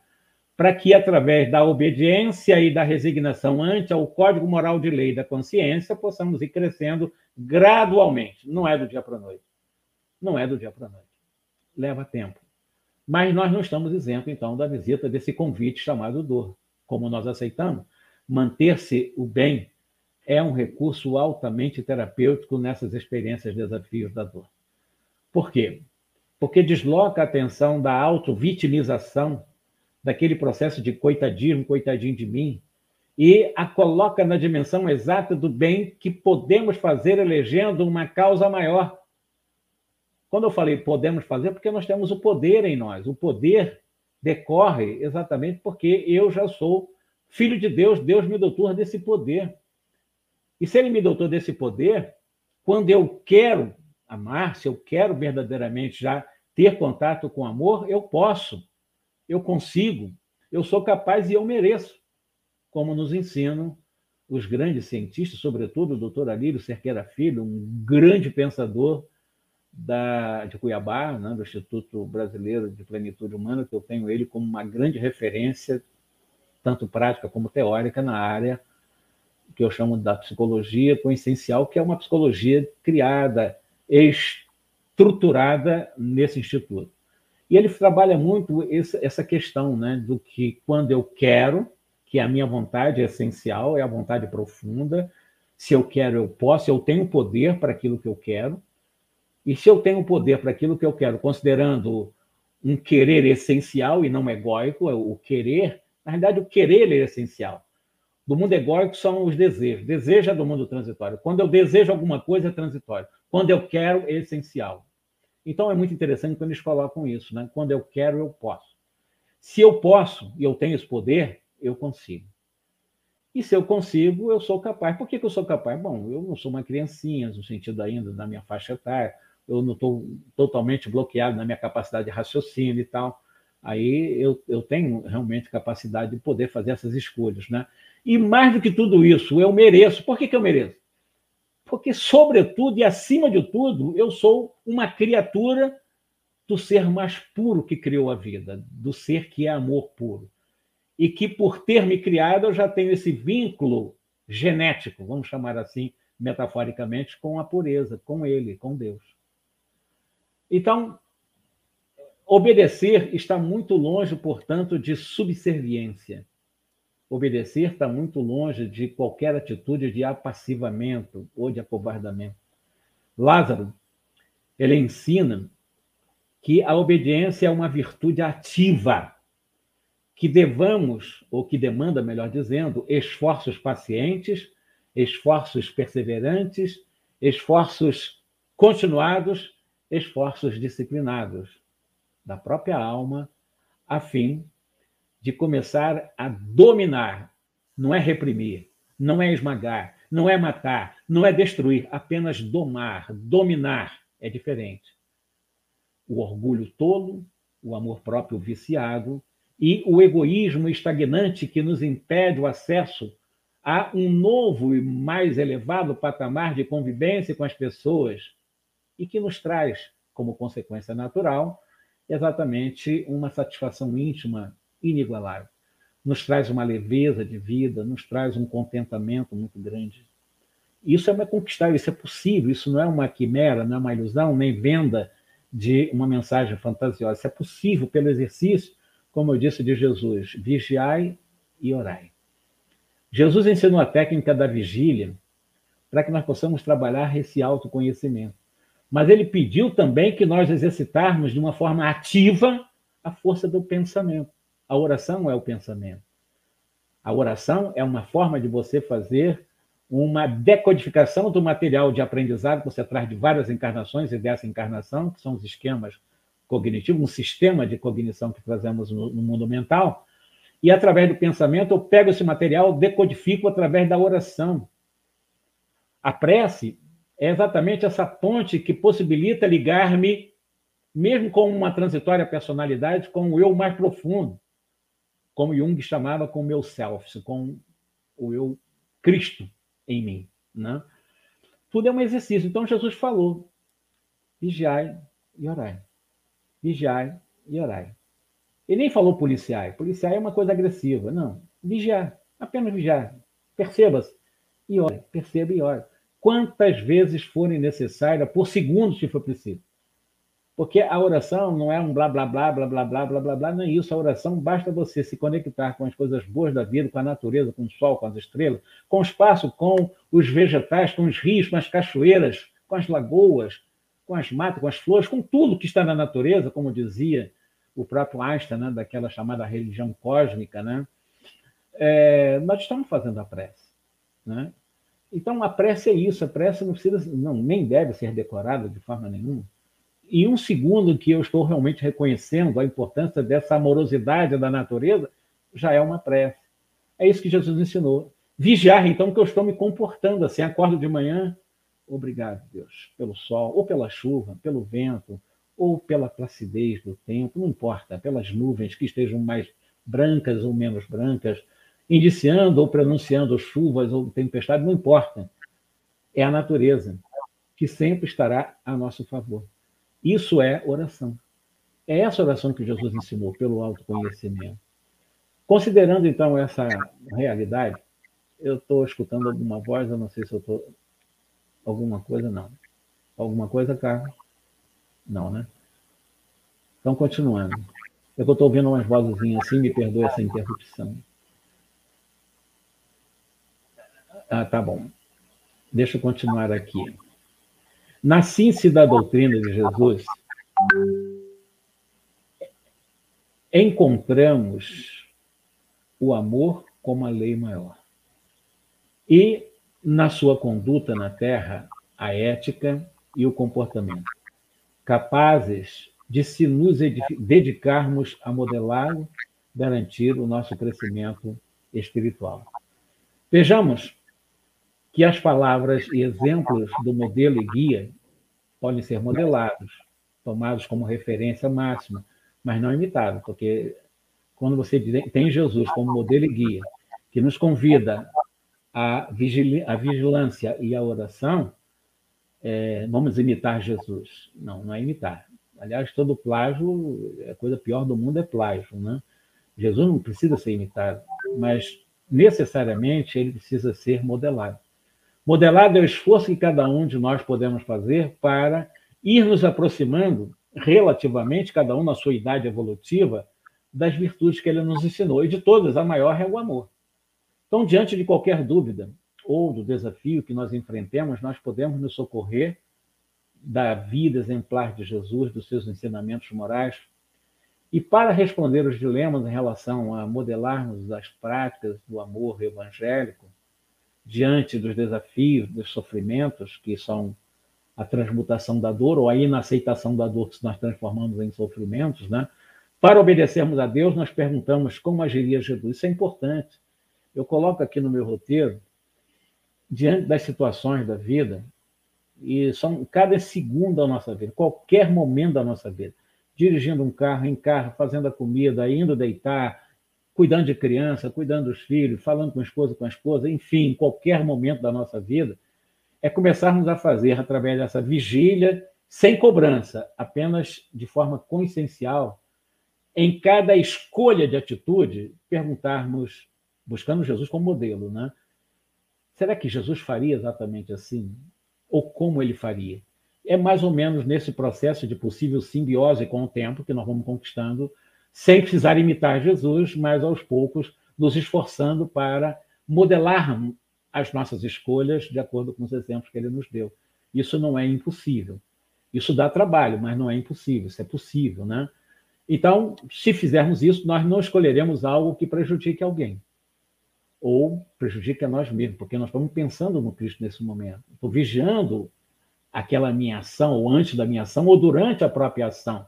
S2: para que, através da obediência e da resignação ante ao código moral de lei da consciência, possamos ir crescendo gradualmente. Não é do dia para a noite. Não é do dia para a noite. Leva tempo. Mas nós não estamos isentos, então, da visita desse convite chamado dor. Como nós aceitamos, manter-se o bem é um recurso altamente terapêutico nessas experiências, desafios da dor. Por quê? Porque desloca a atenção da auto-vitimização, daquele processo de coitadismo, coitadinho de mim, e a coloca na dimensão exata do bem que podemos fazer elegendo uma causa maior. Quando eu falei podemos fazer, porque nós temos o poder em nós. O poder decorre exatamente porque eu já sou filho de Deus, Deus me doutor desse poder. E se ele me doutor desse poder, quando eu quero amar, se eu quero verdadeiramente já ter contato com amor, eu posso, eu consigo, eu sou capaz e eu mereço, como nos ensinam os grandes cientistas, sobretudo o doutor Alírio Cerqueira Filho, um grande pensador da, de Cuiabá, né, do Instituto Brasileiro de Plenitude Humana, que eu tenho ele como uma grande referência, tanto prática como teórica, na área que eu chamo da psicologia coessencial, que é uma psicologia criada, estruturada nesse instituto. E ele trabalha muito essa questão né, do que quando eu quero, que a minha vontade é essencial, é a vontade profunda, se eu quero, eu posso, eu tenho poder para aquilo que eu quero, e se eu tenho poder para aquilo que eu quero, considerando um querer essencial e não egóico, o querer, na realidade, o querer é essencial do mundo egóico são os desejos. Desejo é do mundo transitório. Quando eu desejo alguma coisa, é transitório. Quando eu quero, é essencial. Então é muito interessante quando eles colocam isso, né? Quando eu quero, eu posso. Se eu posso e eu tenho esse poder, eu consigo. E se eu consigo, eu sou capaz. Por que, que eu sou capaz? Bom, eu não sou uma criancinha, no sentido ainda da minha faixa etária, eu não estou totalmente bloqueado na minha capacidade de raciocínio e tal. Aí eu, eu tenho realmente capacidade de poder fazer essas escolhas, né? E mais do que tudo isso, eu mereço. Por que, que eu mereço? Porque, sobretudo e acima de tudo, eu sou uma criatura do ser mais puro que criou a vida, do ser que é amor puro. E que, por ter me criado, eu já tenho esse vínculo genético, vamos chamar assim, metaforicamente, com a pureza, com Ele, com Deus. Então, obedecer está muito longe, portanto, de subserviência. Obedecer está muito longe de qualquer atitude de apassivamento ou de acovardamento. Lázaro, ele ensina que a obediência é uma virtude ativa, que devamos, ou que demanda, melhor dizendo, esforços pacientes, esforços perseverantes, esforços continuados, esforços disciplinados da própria alma, a fim de começar a dominar. Não é reprimir, não é esmagar, não é matar, não é destruir, apenas domar, dominar é diferente. O orgulho tolo, o amor próprio viciado e o egoísmo estagnante que nos impede o acesso a um novo e mais elevado patamar de convivência com as pessoas e que nos traz, como consequência natural, exatamente uma satisfação íntima inigualável. Nos traz uma leveza de vida, nos traz um contentamento muito grande. Isso é uma isso é possível, isso não é uma quimera, não é uma ilusão, nem venda de uma mensagem fantasiosa. Isso é possível pelo exercício, como eu disse de Jesus, vigiai e orai. Jesus ensinou a técnica da vigília para que nós possamos trabalhar esse autoconhecimento. Mas ele pediu também que nós exercitarmos de uma forma ativa a força do pensamento. A oração é o pensamento. A oração é uma forma de você fazer uma decodificação do material de aprendizado que você traz de várias encarnações e dessa encarnação, que são os esquemas cognitivos, um sistema de cognição que trazemos no, no mundo mental, e através do pensamento eu pego esse material, decodifico através da oração. A prece é exatamente essa ponte que possibilita ligar-me, mesmo com uma transitória personalidade, com o eu mais profundo, como Jung chamava com o meu self, com o eu Cristo em mim. Né? Tudo é um exercício. Então Jesus falou: vigiai e orai. Vigiai e orai. Ele nem falou policiai. Policiai é uma coisa agressiva. Não. Vigiar. Apenas vigiar. Perceba-se. E ore. Perceba e ore. Quantas vezes forem necessárias, por segundos, se for preciso. Porque a oração não é um blá, blá, blá, blá, blá, blá, blá, blá, blá, não é isso. A oração basta você se conectar com as coisas boas da vida, com a natureza, com o sol, com as estrelas, com o espaço, com os vegetais, com os rios, com as cachoeiras, com as lagoas, com as matas, com as flores, com tudo que está na natureza, como dizia o próprio Einstein, né, daquela chamada religião cósmica, né? É, nós estamos fazendo a prece. Né? Então, a prece é isso. A prece não precisa, não, nem deve ser decorada de forma nenhuma e um segundo que eu estou realmente reconhecendo a importância dessa amorosidade da natureza, já é uma prece. É isso que Jesus ensinou. Vigiar, então, que eu estou me comportando assim. Acordo de manhã, obrigado, Deus, pelo sol, ou pela chuva, pelo vento, ou pela placidez do tempo, não importa, pelas nuvens que estejam mais brancas ou menos brancas, indiciando ou pronunciando chuvas ou tempestades, não importa. É a natureza que sempre estará a nosso favor. Isso é oração. É essa oração que Jesus ensinou pelo autoconhecimento. Considerando então essa realidade, eu estou escutando alguma voz, eu não sei se eu estou. Alguma coisa, não. Alguma coisa, Carlos? Não, né? Então, continuando. Eu estou ouvindo umas vozinhas assim, me perdoe essa interrupção. Ah, tá bom. Deixa eu continuar aqui. Na síntese da doutrina de Jesus, encontramos o amor como a lei maior. E, na sua conduta na Terra, a ética e o comportamento, capazes de se nos dedicarmos a modelá-lo, garantir o nosso crescimento espiritual. Vejamos que as palavras e exemplos do modelo e guia podem ser modelados, tomados como referência máxima, mas não imitados, porque quando você tem Jesus como modelo e guia, que nos convida à vigilância e à oração, é, vamos imitar Jesus. Não, não é imitar. Aliás, todo plágio, a coisa pior do mundo é plágio. Né? Jesus não precisa ser imitado, mas necessariamente ele precisa ser modelado. Modelado é o esforço que cada um de nós podemos fazer para ir nos aproximando, relativamente, cada um na sua idade evolutiva, das virtudes que ele nos ensinou. E de todas, a maior é o amor. Então, diante de qualquer dúvida ou do desafio que nós enfrentemos, nós podemos nos socorrer da vida exemplar de Jesus, dos seus ensinamentos morais. E para responder os dilemas em relação a modelarmos as práticas do amor evangélico, diante dos desafios, dos sofrimentos, que são a transmutação da dor ou a inaceitação da dor que nós transformamos em sofrimentos, né? Para obedecermos a Deus, nós perguntamos como agiria Jesus. Isso é importante. Eu coloco aqui no meu roteiro, diante das situações da vida, e são cada segundo da nossa vida, qualquer momento da nossa vida, dirigindo um carro, em carro, fazendo a comida, indo deitar, cuidando de criança, cuidando dos filhos, falando com a esposa, com a esposa, enfim, em qualquer momento da nossa vida, é começarmos a fazer através dessa vigília, sem cobrança, apenas de forma consciencial, em cada escolha de atitude, perguntarmos, buscando Jesus como modelo, né? Será que Jesus faria exatamente assim? Ou como ele faria? É mais ou menos nesse processo de possível simbiose com o tempo que nós vamos conquistando sem precisar imitar Jesus, mas aos poucos nos esforçando para modelar as nossas escolhas de acordo com os exemplos que ele nos deu. Isso não é impossível. Isso dá trabalho, mas não é impossível, isso é possível, né? Então, se fizermos isso, nós não escolheremos algo que prejudique alguém. ou prejudica nós mesmos, porque nós estamos pensando no Cristo nesse momento. Estou vigiando aquela minha ação, ou antes da minha ação, ou durante a própria ação.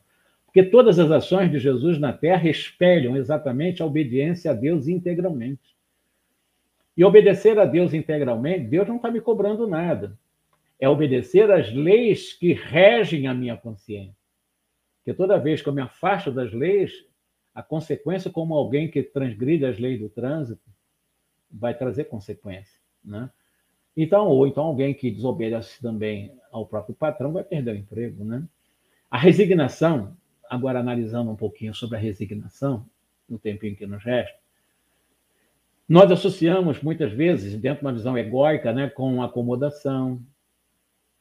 S2: Porque todas as ações de Jesus na terra espelham exatamente a obediência a Deus integralmente. E obedecer a Deus integralmente, Deus não está me cobrando nada. É obedecer às leis que regem a minha consciência. Porque toda vez que eu me afasto das leis, a consequência, como alguém que transgride as leis do trânsito, vai trazer consequência. Né? Então, ou então alguém que desobedece também ao próprio patrão vai perder o emprego. Né? A resignação, agora analisando um pouquinho sobre a resignação, no tempinho que nos resta, nós associamos muitas vezes, dentro de uma visão egóica, né, com acomodação,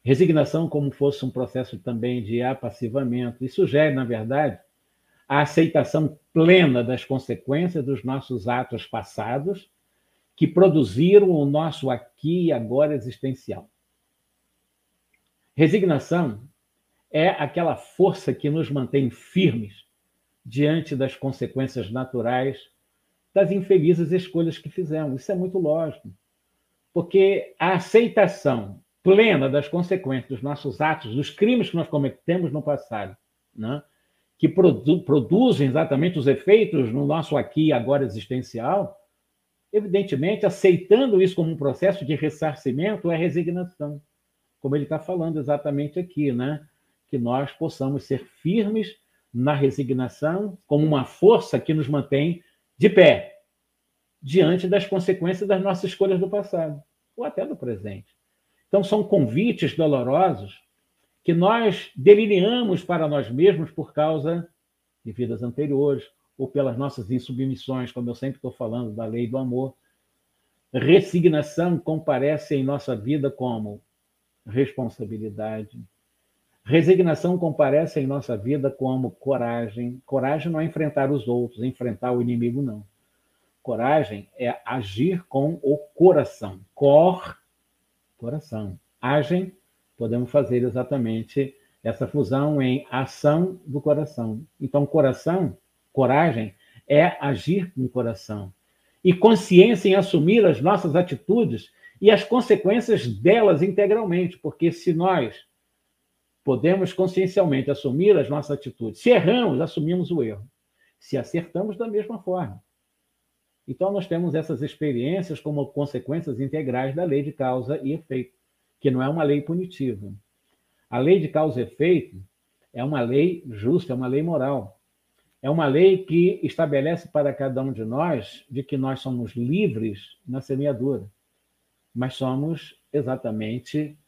S2: resignação como fosse um processo também de apassivamento. Isso sugere, na verdade, a aceitação plena das consequências dos nossos atos passados que produziram o nosso aqui e agora existencial. Resignação é aquela força que nos mantém firmes diante das consequências naturais das infelizes escolhas que fizemos. Isso é muito lógico. Porque a aceitação plena das consequências dos nossos atos, dos crimes que nós cometemos no passado, né? que produ produzem exatamente os efeitos no nosso aqui e agora existencial, evidentemente, aceitando isso como um processo de ressarcimento é resignação, como ele está falando exatamente aqui, né? Que nós possamos ser firmes na resignação como uma força que nos mantém de pé diante das consequências das nossas escolhas do passado ou até do presente. Então, são convites dolorosos que nós delineamos para nós mesmos por causa de vidas anteriores, ou pelas nossas insubmissões, como eu sempre estou falando da lei do amor. Resignação comparece em nossa vida como responsabilidade. Resignação comparece em nossa vida como coragem. Coragem não é enfrentar os outros, enfrentar o inimigo, não. Coragem é agir com o coração. Cor, coração. Agem, podemos fazer exatamente essa fusão em ação do coração. Então, coração Coragem é agir com o coração. E consciência em assumir as nossas atitudes e as consequências delas integralmente, porque se nós podemos consciencialmente assumir as nossas atitudes, se erramos, assumimos o erro. Se acertamos, da mesma forma. Então, nós temos essas experiências como consequências integrais da lei de causa e efeito, que não é uma lei punitiva. A lei de causa e efeito é uma lei justa, é uma lei moral. É uma lei que estabelece para cada um de nós de que nós somos livres na semeadura, mas somos exatamente,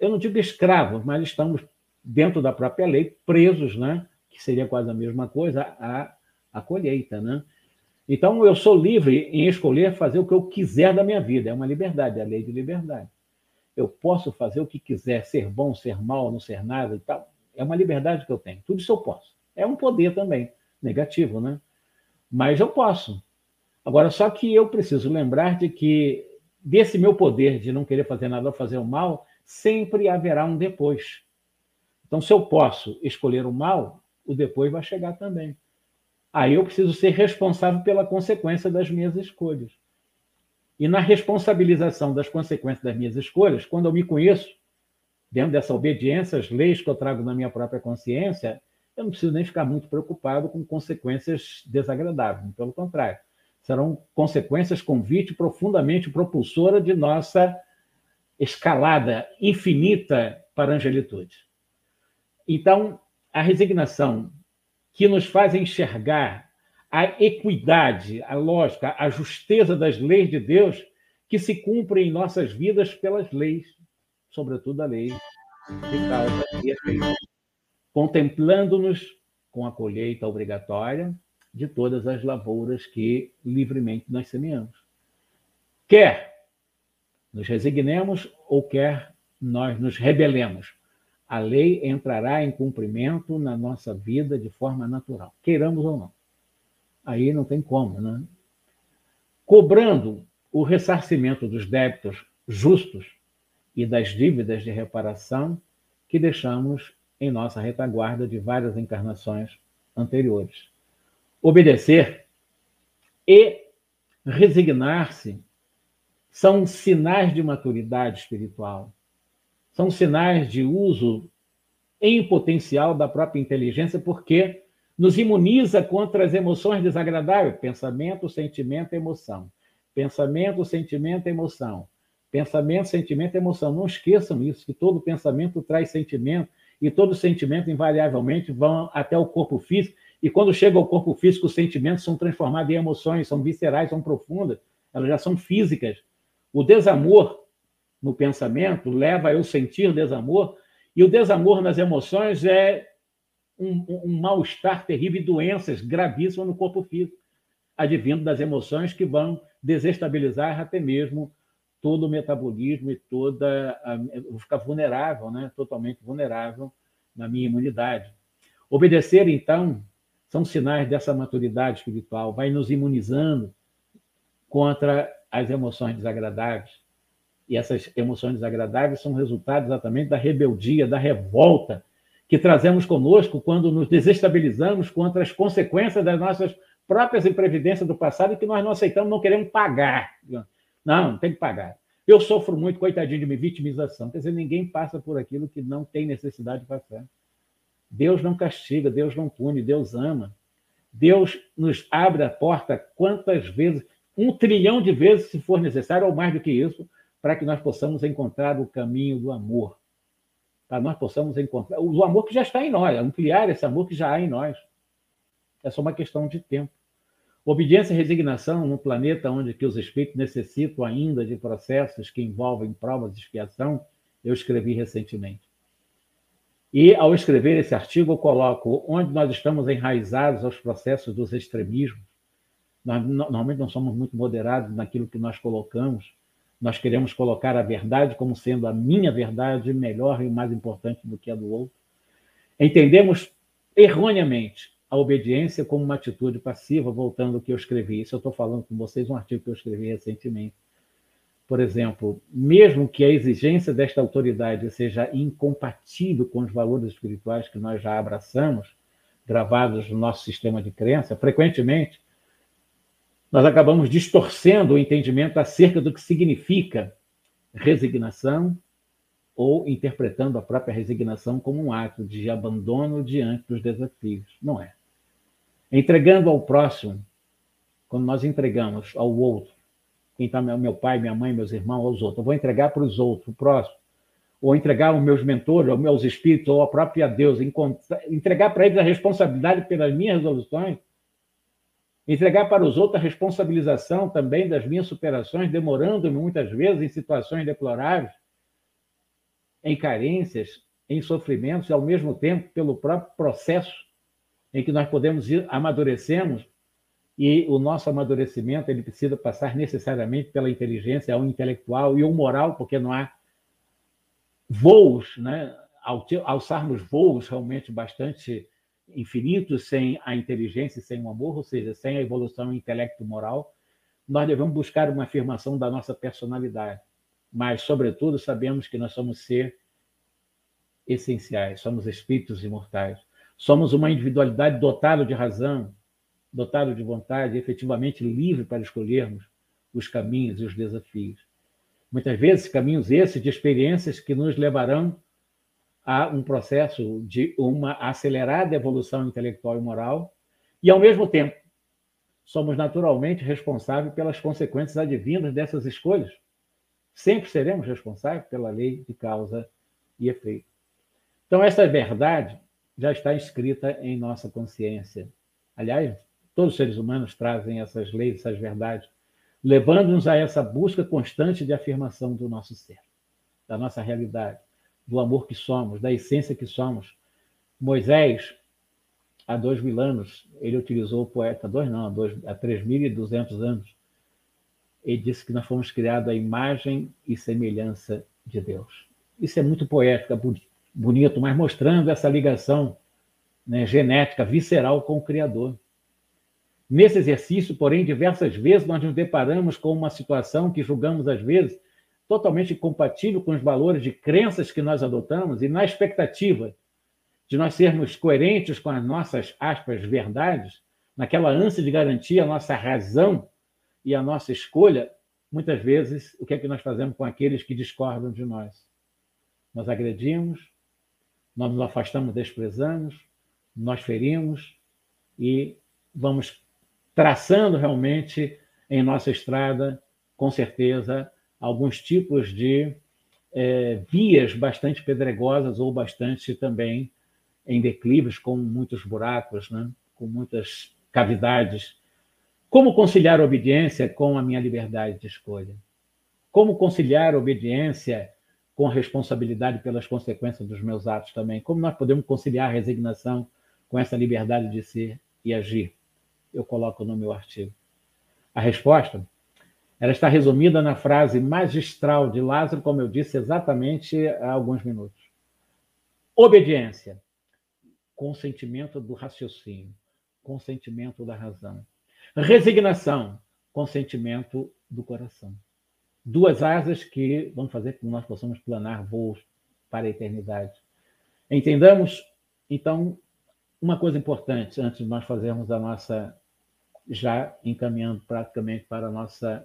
S2: eu não digo escravos, mas estamos dentro da própria lei, presos, né? que seria quase a mesma coisa, a, a colheita. Né? Então, eu sou livre em escolher fazer o que eu quiser da minha vida, é uma liberdade, é a lei de liberdade. Eu posso fazer o que quiser, ser bom, ser mal, não ser nada e tal. É uma liberdade que eu tenho, tudo isso eu posso. É um poder também negativo, né? Mas eu posso. Agora, só que eu preciso lembrar de que desse meu poder de não querer fazer nada ou fazer o mal, sempre haverá um depois. Então, se eu posso escolher o mal, o depois vai chegar também. Aí eu preciso ser responsável pela consequência das minhas escolhas. E na responsabilização das consequências das minhas escolhas, quando eu me conheço, dentro dessa obediência às leis que eu trago na minha própria consciência, eu não preciso nem ficar muito preocupado com consequências desagradáveis, pelo contrário, serão consequências convite profundamente propulsora de nossa escalada infinita para a angelitude. Então, a resignação que nos faz enxergar a equidade, a lógica, a justeza das leis de Deus que se cumprem em nossas vidas pelas leis, sobretudo a lei de causa e efeito contemplando-nos com a colheita obrigatória de todas as lavouras que livremente nós semeamos. Quer nos resignemos ou quer nós nos rebelemos, a lei entrará em cumprimento na nossa vida de forma natural, queiramos ou não. Aí não tem como, né? Cobrando o ressarcimento dos débitos justos e das dívidas de reparação que deixamos em nossa retaguarda de várias encarnações anteriores. Obedecer e resignar-se são sinais de maturidade espiritual, são sinais de uso em potencial da própria inteligência, porque nos imuniza contra as emoções desagradáveis, pensamento, sentimento, emoção. Pensamento, sentimento, emoção. Pensamento, sentimento, emoção. Não esqueçam isso, que todo pensamento traz sentimento e todo sentimento invariavelmente vão até o corpo físico e quando chega ao corpo físico, os sentimentos são transformados em emoções, são viscerais, são profundas, elas já são físicas. O desamor no pensamento leva eu sentir desamor, e o desamor nas emoções é um, um mal-estar terrível e doenças gravíssimas no corpo físico, advindo das emoções que vão desestabilizar até mesmo todo o metabolismo e toda. A, vou ficar vulnerável, né? totalmente vulnerável na minha imunidade. Obedecer, então, são sinais dessa maturidade espiritual, vai nos imunizando contra as emoções desagradáveis. E essas emoções desagradáveis são resultado exatamente da rebeldia, da revolta que trazemos conosco quando nos desestabilizamos contra as consequências das nossas próprias imprevidências do passado e que nós não aceitamos, não queremos pagar. Não, não tem que pagar. Eu sofro muito, coitadinho de minha vitimização. Quer dizer, ninguém passa por aquilo que não tem necessidade de passar. Deus não castiga, Deus não pune, Deus ama. Deus nos abre a porta quantas vezes, um trilhão de vezes, se for necessário, ou mais do que isso, para que nós possamos encontrar o caminho do amor. Para nós possamos encontrar o amor que já está em nós, ampliar esse amor que já há em nós. É só uma questão de tempo. Obediência e resignação no planeta onde que os espíritos necessitam ainda de processos que envolvem provas de expiação, eu escrevi recentemente. E, ao escrever esse artigo, eu coloco onde nós estamos enraizados aos processos dos extremismos. Nós, normalmente não somos muito moderados naquilo que nós colocamos. Nós queremos colocar a verdade como sendo a minha verdade melhor e mais importante do que a do outro. Entendemos erroneamente a obediência como uma atitude passiva, voltando ao que eu escrevi. Isso eu estou falando com vocês, um artigo que eu escrevi recentemente por exemplo, mesmo que a exigência desta autoridade seja incompatível com os valores espirituais que nós já abraçamos, gravados no nosso sistema de crença, frequentemente nós acabamos distorcendo o entendimento acerca do que significa resignação ou interpretando a própria resignação como um ato de abandono diante dos desafios. Não é. Entregando ao próximo, quando nós entregamos ao outro quem está meu pai, minha mãe, meus irmãos, aos outros. Eu vou entregar para os outros, o próximo. Ou entregar aos meus mentores, aos meus espíritos, ou a própria Deus. Entregar para eles a responsabilidade pelas minhas resoluções. Entregar para os outros a responsabilização também das minhas superações, demorando-me muitas vezes em situações deploráveis, em carências, em sofrimentos, e ao mesmo tempo pelo próprio processo em que nós podemos ir, amadurecemos e o nosso amadurecimento ele precisa passar necessariamente pela inteligência ao intelectual e ao moral, porque não há voos, né? alçarmos voos realmente bastante infinitos sem a inteligência sem o amor, ou seja, sem a evolução intelecto-moral, nós devemos buscar uma afirmação da nossa personalidade. Mas, sobretudo, sabemos que nós somos ser essenciais, somos espíritos imortais. Somos uma individualidade dotada de razão, dotado de vontade, efetivamente livre para escolhermos os caminhos e os desafios. Muitas vezes, caminhos esses de experiências que nos levarão a um processo de uma acelerada evolução intelectual e moral, e, ao mesmo tempo, somos naturalmente responsáveis pelas consequências advindas dessas escolhas. Sempre seremos responsáveis pela lei de causa e efeito. Então, essa verdade já está escrita em nossa consciência. Aliás, Todos os seres humanos trazem essas leis, essas verdades, levando-nos a essa busca constante de afirmação do nosso ser, da nossa realidade, do amor que somos, da essência que somos. Moisés, há dois mil anos, ele utilizou o poeta, dois não, há, dois, há 3.200 anos, ele disse que nós fomos criados à imagem e semelhança de Deus. Isso é muito poético, bonito, mas mostrando essa ligação né, genética, visceral com o Criador. Nesse exercício, porém, diversas vezes nós nos deparamos com uma situação que julgamos, às vezes, totalmente incompatível com os valores de crenças que nós adotamos, e na expectativa de nós sermos coerentes com as nossas, aspas, verdades, naquela ânsia de garantir a nossa razão e a nossa escolha, muitas vezes, o que é que nós fazemos com aqueles que discordam de nós? Nós agredimos, nós nos afastamos, desprezamos, nós ferimos e vamos traçando realmente em nossa estrada, com certeza, alguns tipos de é, vias bastante pedregosas ou bastante também em declives, com muitos buracos, né? com muitas cavidades. Como conciliar a obediência com a minha liberdade de escolha? Como conciliar a obediência com responsabilidade pelas consequências dos meus atos também? Como nós podemos conciliar a resignação com essa liberdade de ser e agir? Eu coloco no meu artigo. A resposta ela está resumida na frase magistral de Lázaro, como eu disse exatamente há alguns minutos. Obediência, consentimento do raciocínio, consentimento da razão. Resignação, consentimento do coração. Duas asas que vão fazer com que nós possamos planar voos para a eternidade. Entendamos, então, uma coisa importante antes de nós fazermos a nossa, já encaminhando praticamente para a nossa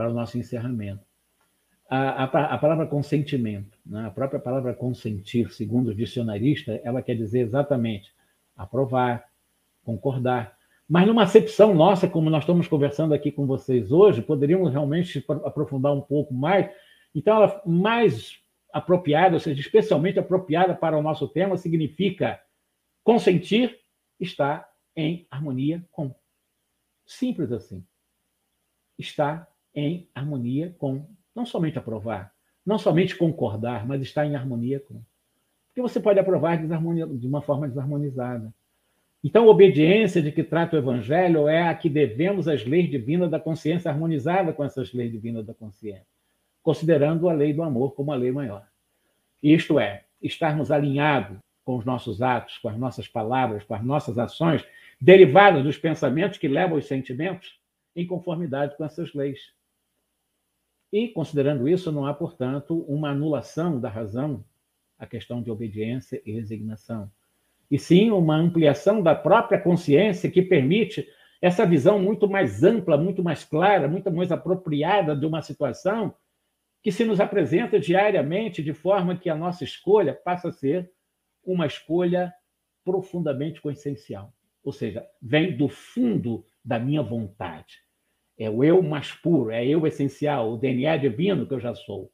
S2: para o nosso encerramento. A, a, a palavra consentimento, né? a própria palavra consentir, segundo o dicionarista, ela quer dizer exatamente aprovar, concordar. Mas numa acepção nossa, como nós estamos conversando aqui com vocês hoje, poderíamos realmente aprofundar um pouco mais. Então, ela mais apropriada, ou seja, especialmente apropriada para o nosso tema, significa consentir está em harmonia com. Simples assim. Está em harmonia com, não somente aprovar, não somente concordar, mas estar em harmonia com. Porque você pode aprovar de uma forma desarmonizada. Então, a obediência de que trata o Evangelho é a que devemos às leis divinas da consciência harmonizada com essas leis divinas da consciência, considerando a lei do amor como a lei maior. Isto é, estarmos alinhados com os nossos atos, com as nossas palavras, com as nossas ações, derivadas dos pensamentos que levam os sentimentos, em conformidade com essas leis. E, considerando isso, não há, portanto, uma anulação da razão, a questão de obediência e resignação, e sim uma ampliação da própria consciência que permite essa visão muito mais ampla, muito mais clara, muito mais apropriada de uma situação que se nos apresenta diariamente, de forma que a nossa escolha passa a ser uma escolha profundamente consciencial. Ou seja, vem do fundo da minha vontade. É o eu mais puro, é eu essencial, o DNA divino que eu já sou.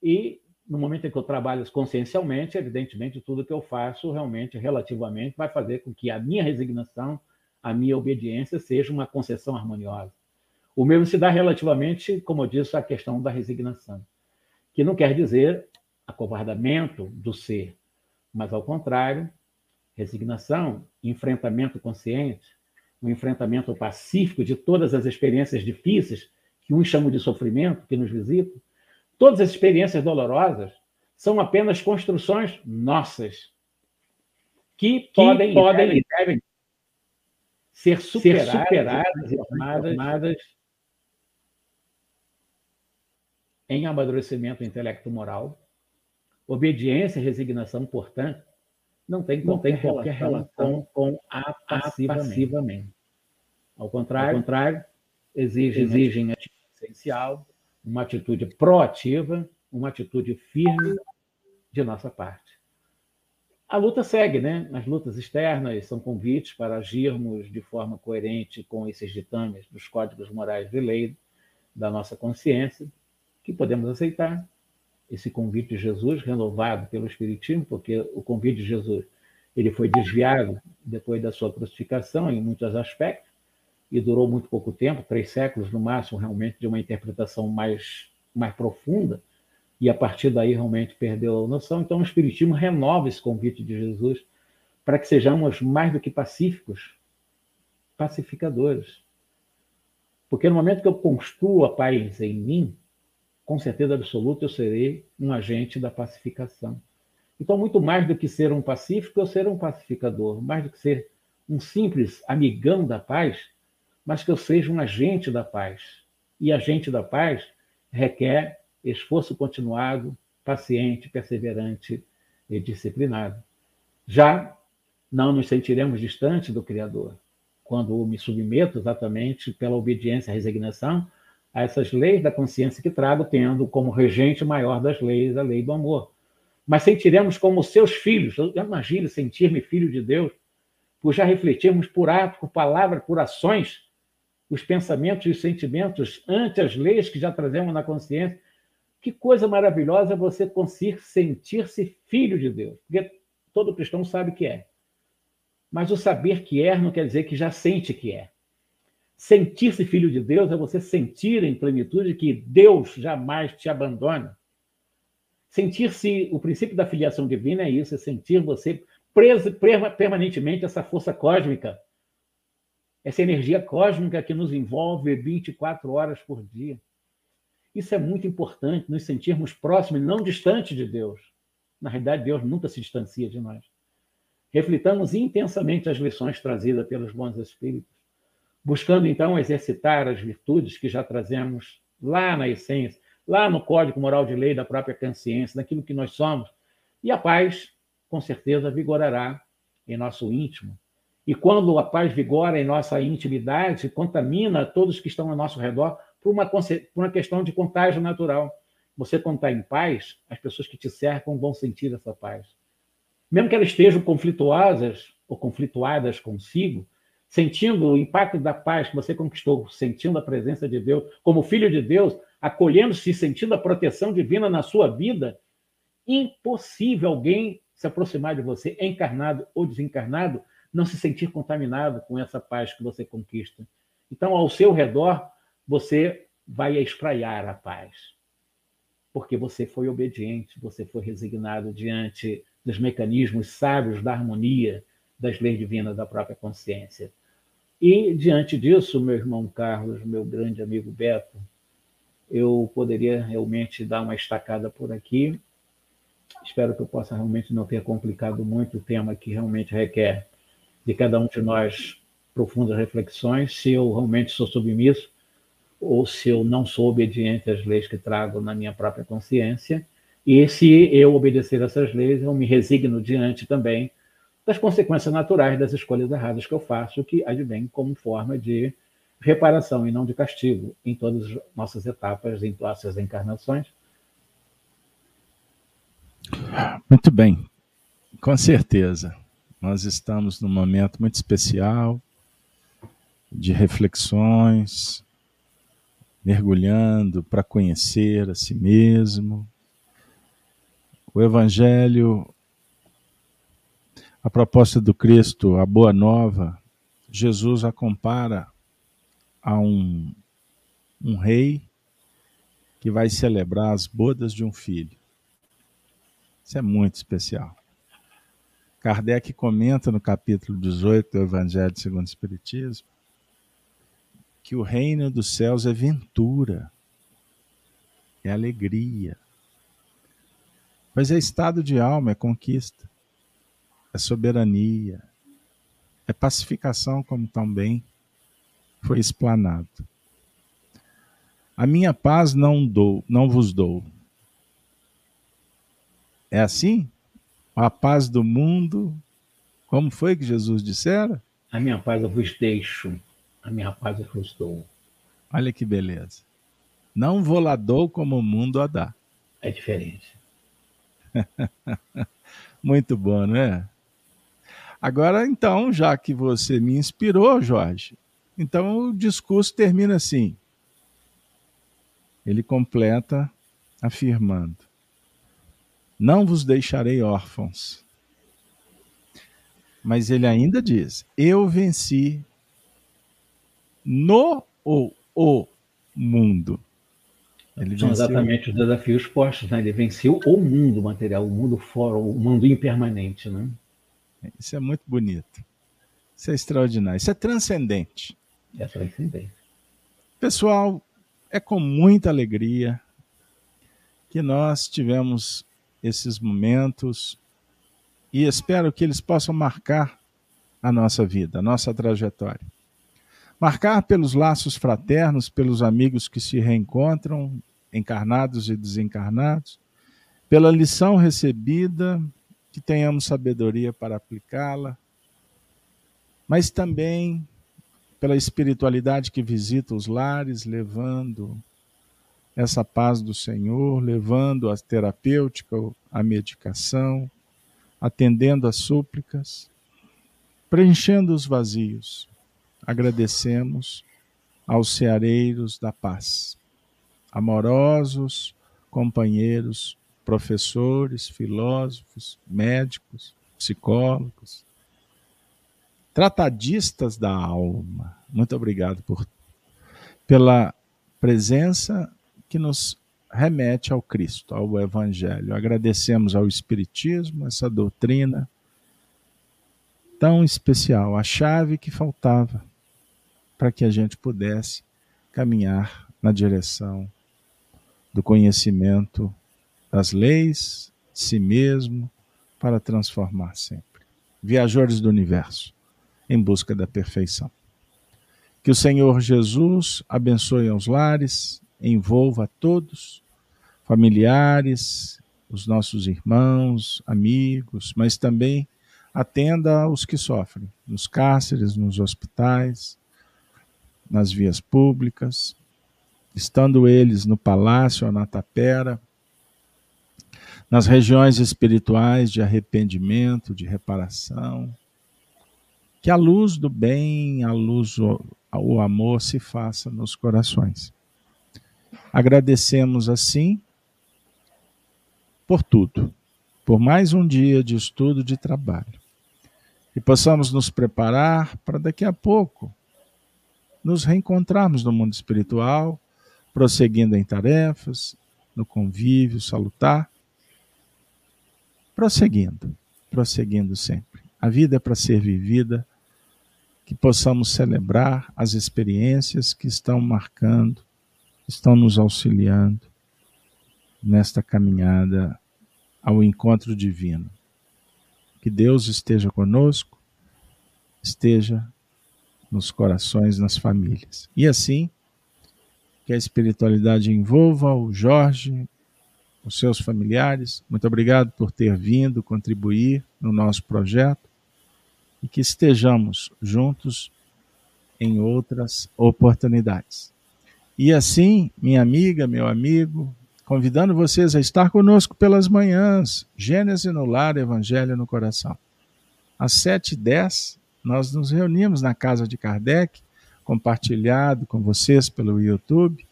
S2: E no momento em que eu trabalho consciencialmente, evidentemente, tudo que eu faço realmente, relativamente, vai fazer com que a minha resignação, a minha obediência seja uma concessão harmoniosa. O mesmo se dá relativamente, como eu disse, à questão da resignação, que não quer dizer acovardamento do ser, mas, ao contrário, resignação, enfrentamento consciente, um enfrentamento pacífico de todas as experiências difíceis, que uns chamam de sofrimento, que nos visitam, todas as experiências dolorosas são apenas construções nossas, que, que podem, podem e devem ser superadas, ser superadas e formadas em amadurecimento intelecto-moral. Obediência e resignação, portanto, não tem, não tem qualquer relação com a passivamente. passivamente. Ao contrário, Ao contrário exigem, exigem atitude essencial, uma atitude proativa, uma atitude firme de nossa parte. A luta segue, né? As lutas externas são convites para agirmos de forma coerente com esses ditames dos códigos morais de lei da nossa consciência, que podemos aceitar esse convite de Jesus, renovado pelo Espiritismo, porque o convite de Jesus ele foi desviado depois da sua crucificação em muitos aspectos, e durou muito pouco tempo, três séculos no máximo, realmente, de uma interpretação mais, mais profunda, e a partir daí realmente perdeu a noção. Então, o Espiritismo renova esse convite de Jesus para que sejamos mais do que pacíficos, pacificadores. Porque no momento que eu construo a paz em mim, com certeza absoluta eu serei um agente da pacificação. Então, muito mais do que ser um pacífico, eu ser um pacificador, mais do que ser um simples amigão da paz, mas que eu seja um agente da paz. E agente da paz requer esforço continuado, paciente, perseverante e disciplinado. Já não nos sentiremos distantes do Criador, quando me submeto exatamente pela obediência e resignação a essas leis da consciência que trago, tendo como regente maior das leis a lei do amor. Mas sentiremos como seus filhos. Eu imagino sentir-me filho de Deus, por já refletirmos por ato, por palavra, por ações, os pensamentos e os sentimentos ante as leis que já trazemos na consciência. Que coisa maravilhosa você conseguir sentir-se filho de Deus. Porque todo cristão sabe que é. Mas o saber que é não quer dizer que já sente que é. Sentir-se filho de Deus é você sentir em plenitude que Deus jamais te abandona. Sentir-se, o princípio da filiação divina é isso, é sentir você preso permanentemente essa força cósmica, essa energia cósmica que nos envolve 24 horas por dia. Isso é muito importante, nos sentirmos próximos, não distantes de Deus. Na realidade, Deus nunca se distancia de nós. Reflitamos intensamente as lições trazidas pelos bons espíritos buscando então exercitar as virtudes que já trazemos lá na essência, lá no código moral de lei da própria consciência, naquilo que nós somos. E a paz, com certeza, vigorará em nosso íntimo. E quando a paz vigora em nossa intimidade, contamina todos que estão ao nosso redor por uma, por uma questão de contágio natural. Você, quando está em paz, as pessoas que te cercam vão sentir essa paz. Mesmo que elas estejam conflituosas ou conflituadas consigo, sentindo o impacto da paz que você conquistou, sentindo a presença de Deus, como filho de Deus, acolhendo-se, sentindo a proteção divina na sua vida, impossível alguém se aproximar de você, encarnado ou desencarnado, não se sentir contaminado com essa paz que você conquista. Então, ao seu redor, você vai espraiar a paz. Porque você foi obediente, você foi resignado diante dos mecanismos sábios da harmonia das leis divinas da própria consciência. E, diante disso, meu irmão Carlos, meu grande amigo Beto, eu poderia realmente dar uma estacada por aqui. Espero que eu possa realmente não ter complicado muito o tema que realmente requer de cada um de nós profundas reflexões, se eu realmente sou submisso ou se eu não sou obediente às leis que trago na minha própria consciência. E se eu obedecer essas leis, eu me resigno diante também das consequências naturais das escolhas erradas que eu faço, que advém como forma de reparação e não de castigo em todas as nossas etapas, em todas as encarnações.
S1: Muito bem, com certeza. Nós estamos num momento muito especial de reflexões, mergulhando para conhecer a si mesmo. O Evangelho a proposta do Cristo, a boa nova, Jesus a compara a um, um rei que vai celebrar as bodas de um filho. Isso é muito especial. Kardec comenta no capítulo 18 do Evangelho segundo o Espiritismo que o reino dos céus é ventura, é alegria. Mas é estado de alma, é conquista é soberania, é pacificação, como também foi explanado. A minha paz não dou, não vos dou. É assim? A paz do mundo, como foi que Jesus dissera?
S2: A minha paz eu vos deixo, a minha paz eu vos dou.
S1: Olha que beleza. Não vou lá dou como o mundo a dá.
S2: É diferente. (laughs)
S1: Muito bom, não é? Agora, então, já que você me inspirou, Jorge, então o discurso termina assim. Ele completa afirmando: Não vos deixarei órfãos. Mas ele ainda diz: Eu venci no ou o mundo.
S2: Ele São venceu... exatamente os desafios postos, né? Ele venceu o mundo material, o mundo fora, o mundo impermanente, né?
S1: Isso é muito bonito. Isso é extraordinário. Isso é transcendente.
S2: É transcendente.
S1: Pessoal, é com muita alegria que nós tivemos esses momentos e espero que eles possam marcar a nossa vida, a nossa trajetória. Marcar pelos laços fraternos, pelos amigos que se reencontram, encarnados e desencarnados, pela lição recebida que tenhamos sabedoria para aplicá-la, mas também pela espiritualidade que visita os lares, levando essa paz do Senhor, levando a terapêutica, a medicação, atendendo às súplicas, preenchendo os vazios. Agradecemos aos ceareiros da paz, amorosos companheiros, professores, filósofos, médicos, psicólogos, tratadistas da alma. Muito obrigado por pela presença que nos remete ao Cristo, ao Evangelho. Agradecemos ao Espiritismo essa doutrina tão especial, a chave que faltava para que a gente pudesse caminhar na direção do conhecimento das leis, de si mesmo, para transformar sempre. Viajores do universo, em busca da perfeição. Que o Senhor Jesus abençoe os lares, envolva todos, familiares, os nossos irmãos, amigos, mas também atenda aos que sofrem, nos cárceres, nos hospitais, nas vias públicas, estando eles no palácio ou na tapera, nas regiões espirituais de arrependimento, de reparação, que a luz do bem, a luz, o amor se faça nos corações. Agradecemos assim por tudo, por mais um dia de estudo, de trabalho. E possamos nos preparar para daqui a pouco nos reencontrarmos no mundo espiritual, prosseguindo em tarefas, no convívio salutar, prosseguindo, prosseguindo sempre. A vida é para ser vivida, que possamos celebrar as experiências que estão marcando estão nos auxiliando nesta caminhada ao encontro divino. Que Deus esteja conosco, esteja nos corações, nas famílias. E assim, que a espiritualidade envolva o Jorge, os seus familiares. Muito obrigado por ter vindo contribuir no nosso projeto e que estejamos juntos em outras oportunidades. E assim, minha amiga, meu amigo, convidando vocês a estar conosco pelas manhãs, Gênesis no lar, Evangelho no coração. Às 7h10, nós nos reunimos na casa de Kardec, compartilhado com vocês pelo YouTube.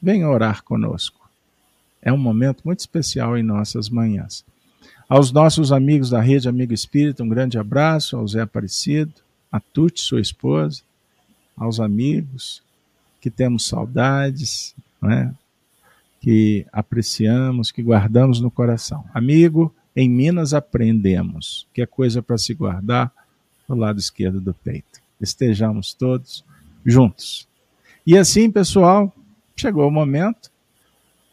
S1: Venha orar conosco. É um momento muito especial em nossas manhãs. Aos nossos amigos da Rede Amigo Espírita, um grande abraço, ao Zé Aparecido, a Tuti, sua esposa, aos amigos, que temos saudades, né? que apreciamos, que guardamos no coração. Amigo, em Minas aprendemos que é coisa para se guardar no lado esquerdo do peito. Estejamos todos juntos. E assim, pessoal, chegou o momento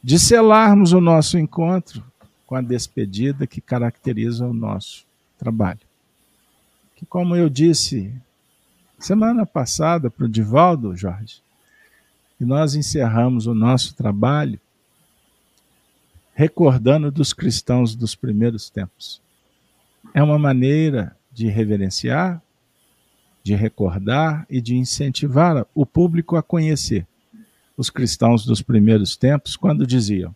S1: de selarmos o nosso encontro com a despedida que caracteriza o nosso trabalho. Que, como eu disse semana passada para o Divaldo, Jorge, e nós encerramos o nosso trabalho recordando dos cristãos dos primeiros tempos. É uma maneira de reverenciar, de recordar e de incentivar o público a conhecer os cristãos dos primeiros tempos quando diziam: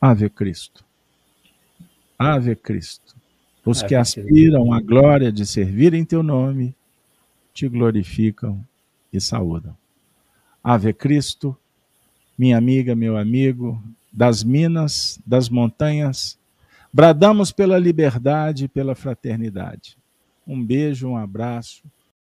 S1: Ave Cristo, Ave Cristo. Os que aspiram à glória de servir em teu nome te glorificam e saúdam. Ave Cristo, minha amiga, meu amigo, das minas, das montanhas, bradamos pela liberdade e pela fraternidade. Um beijo, um abraço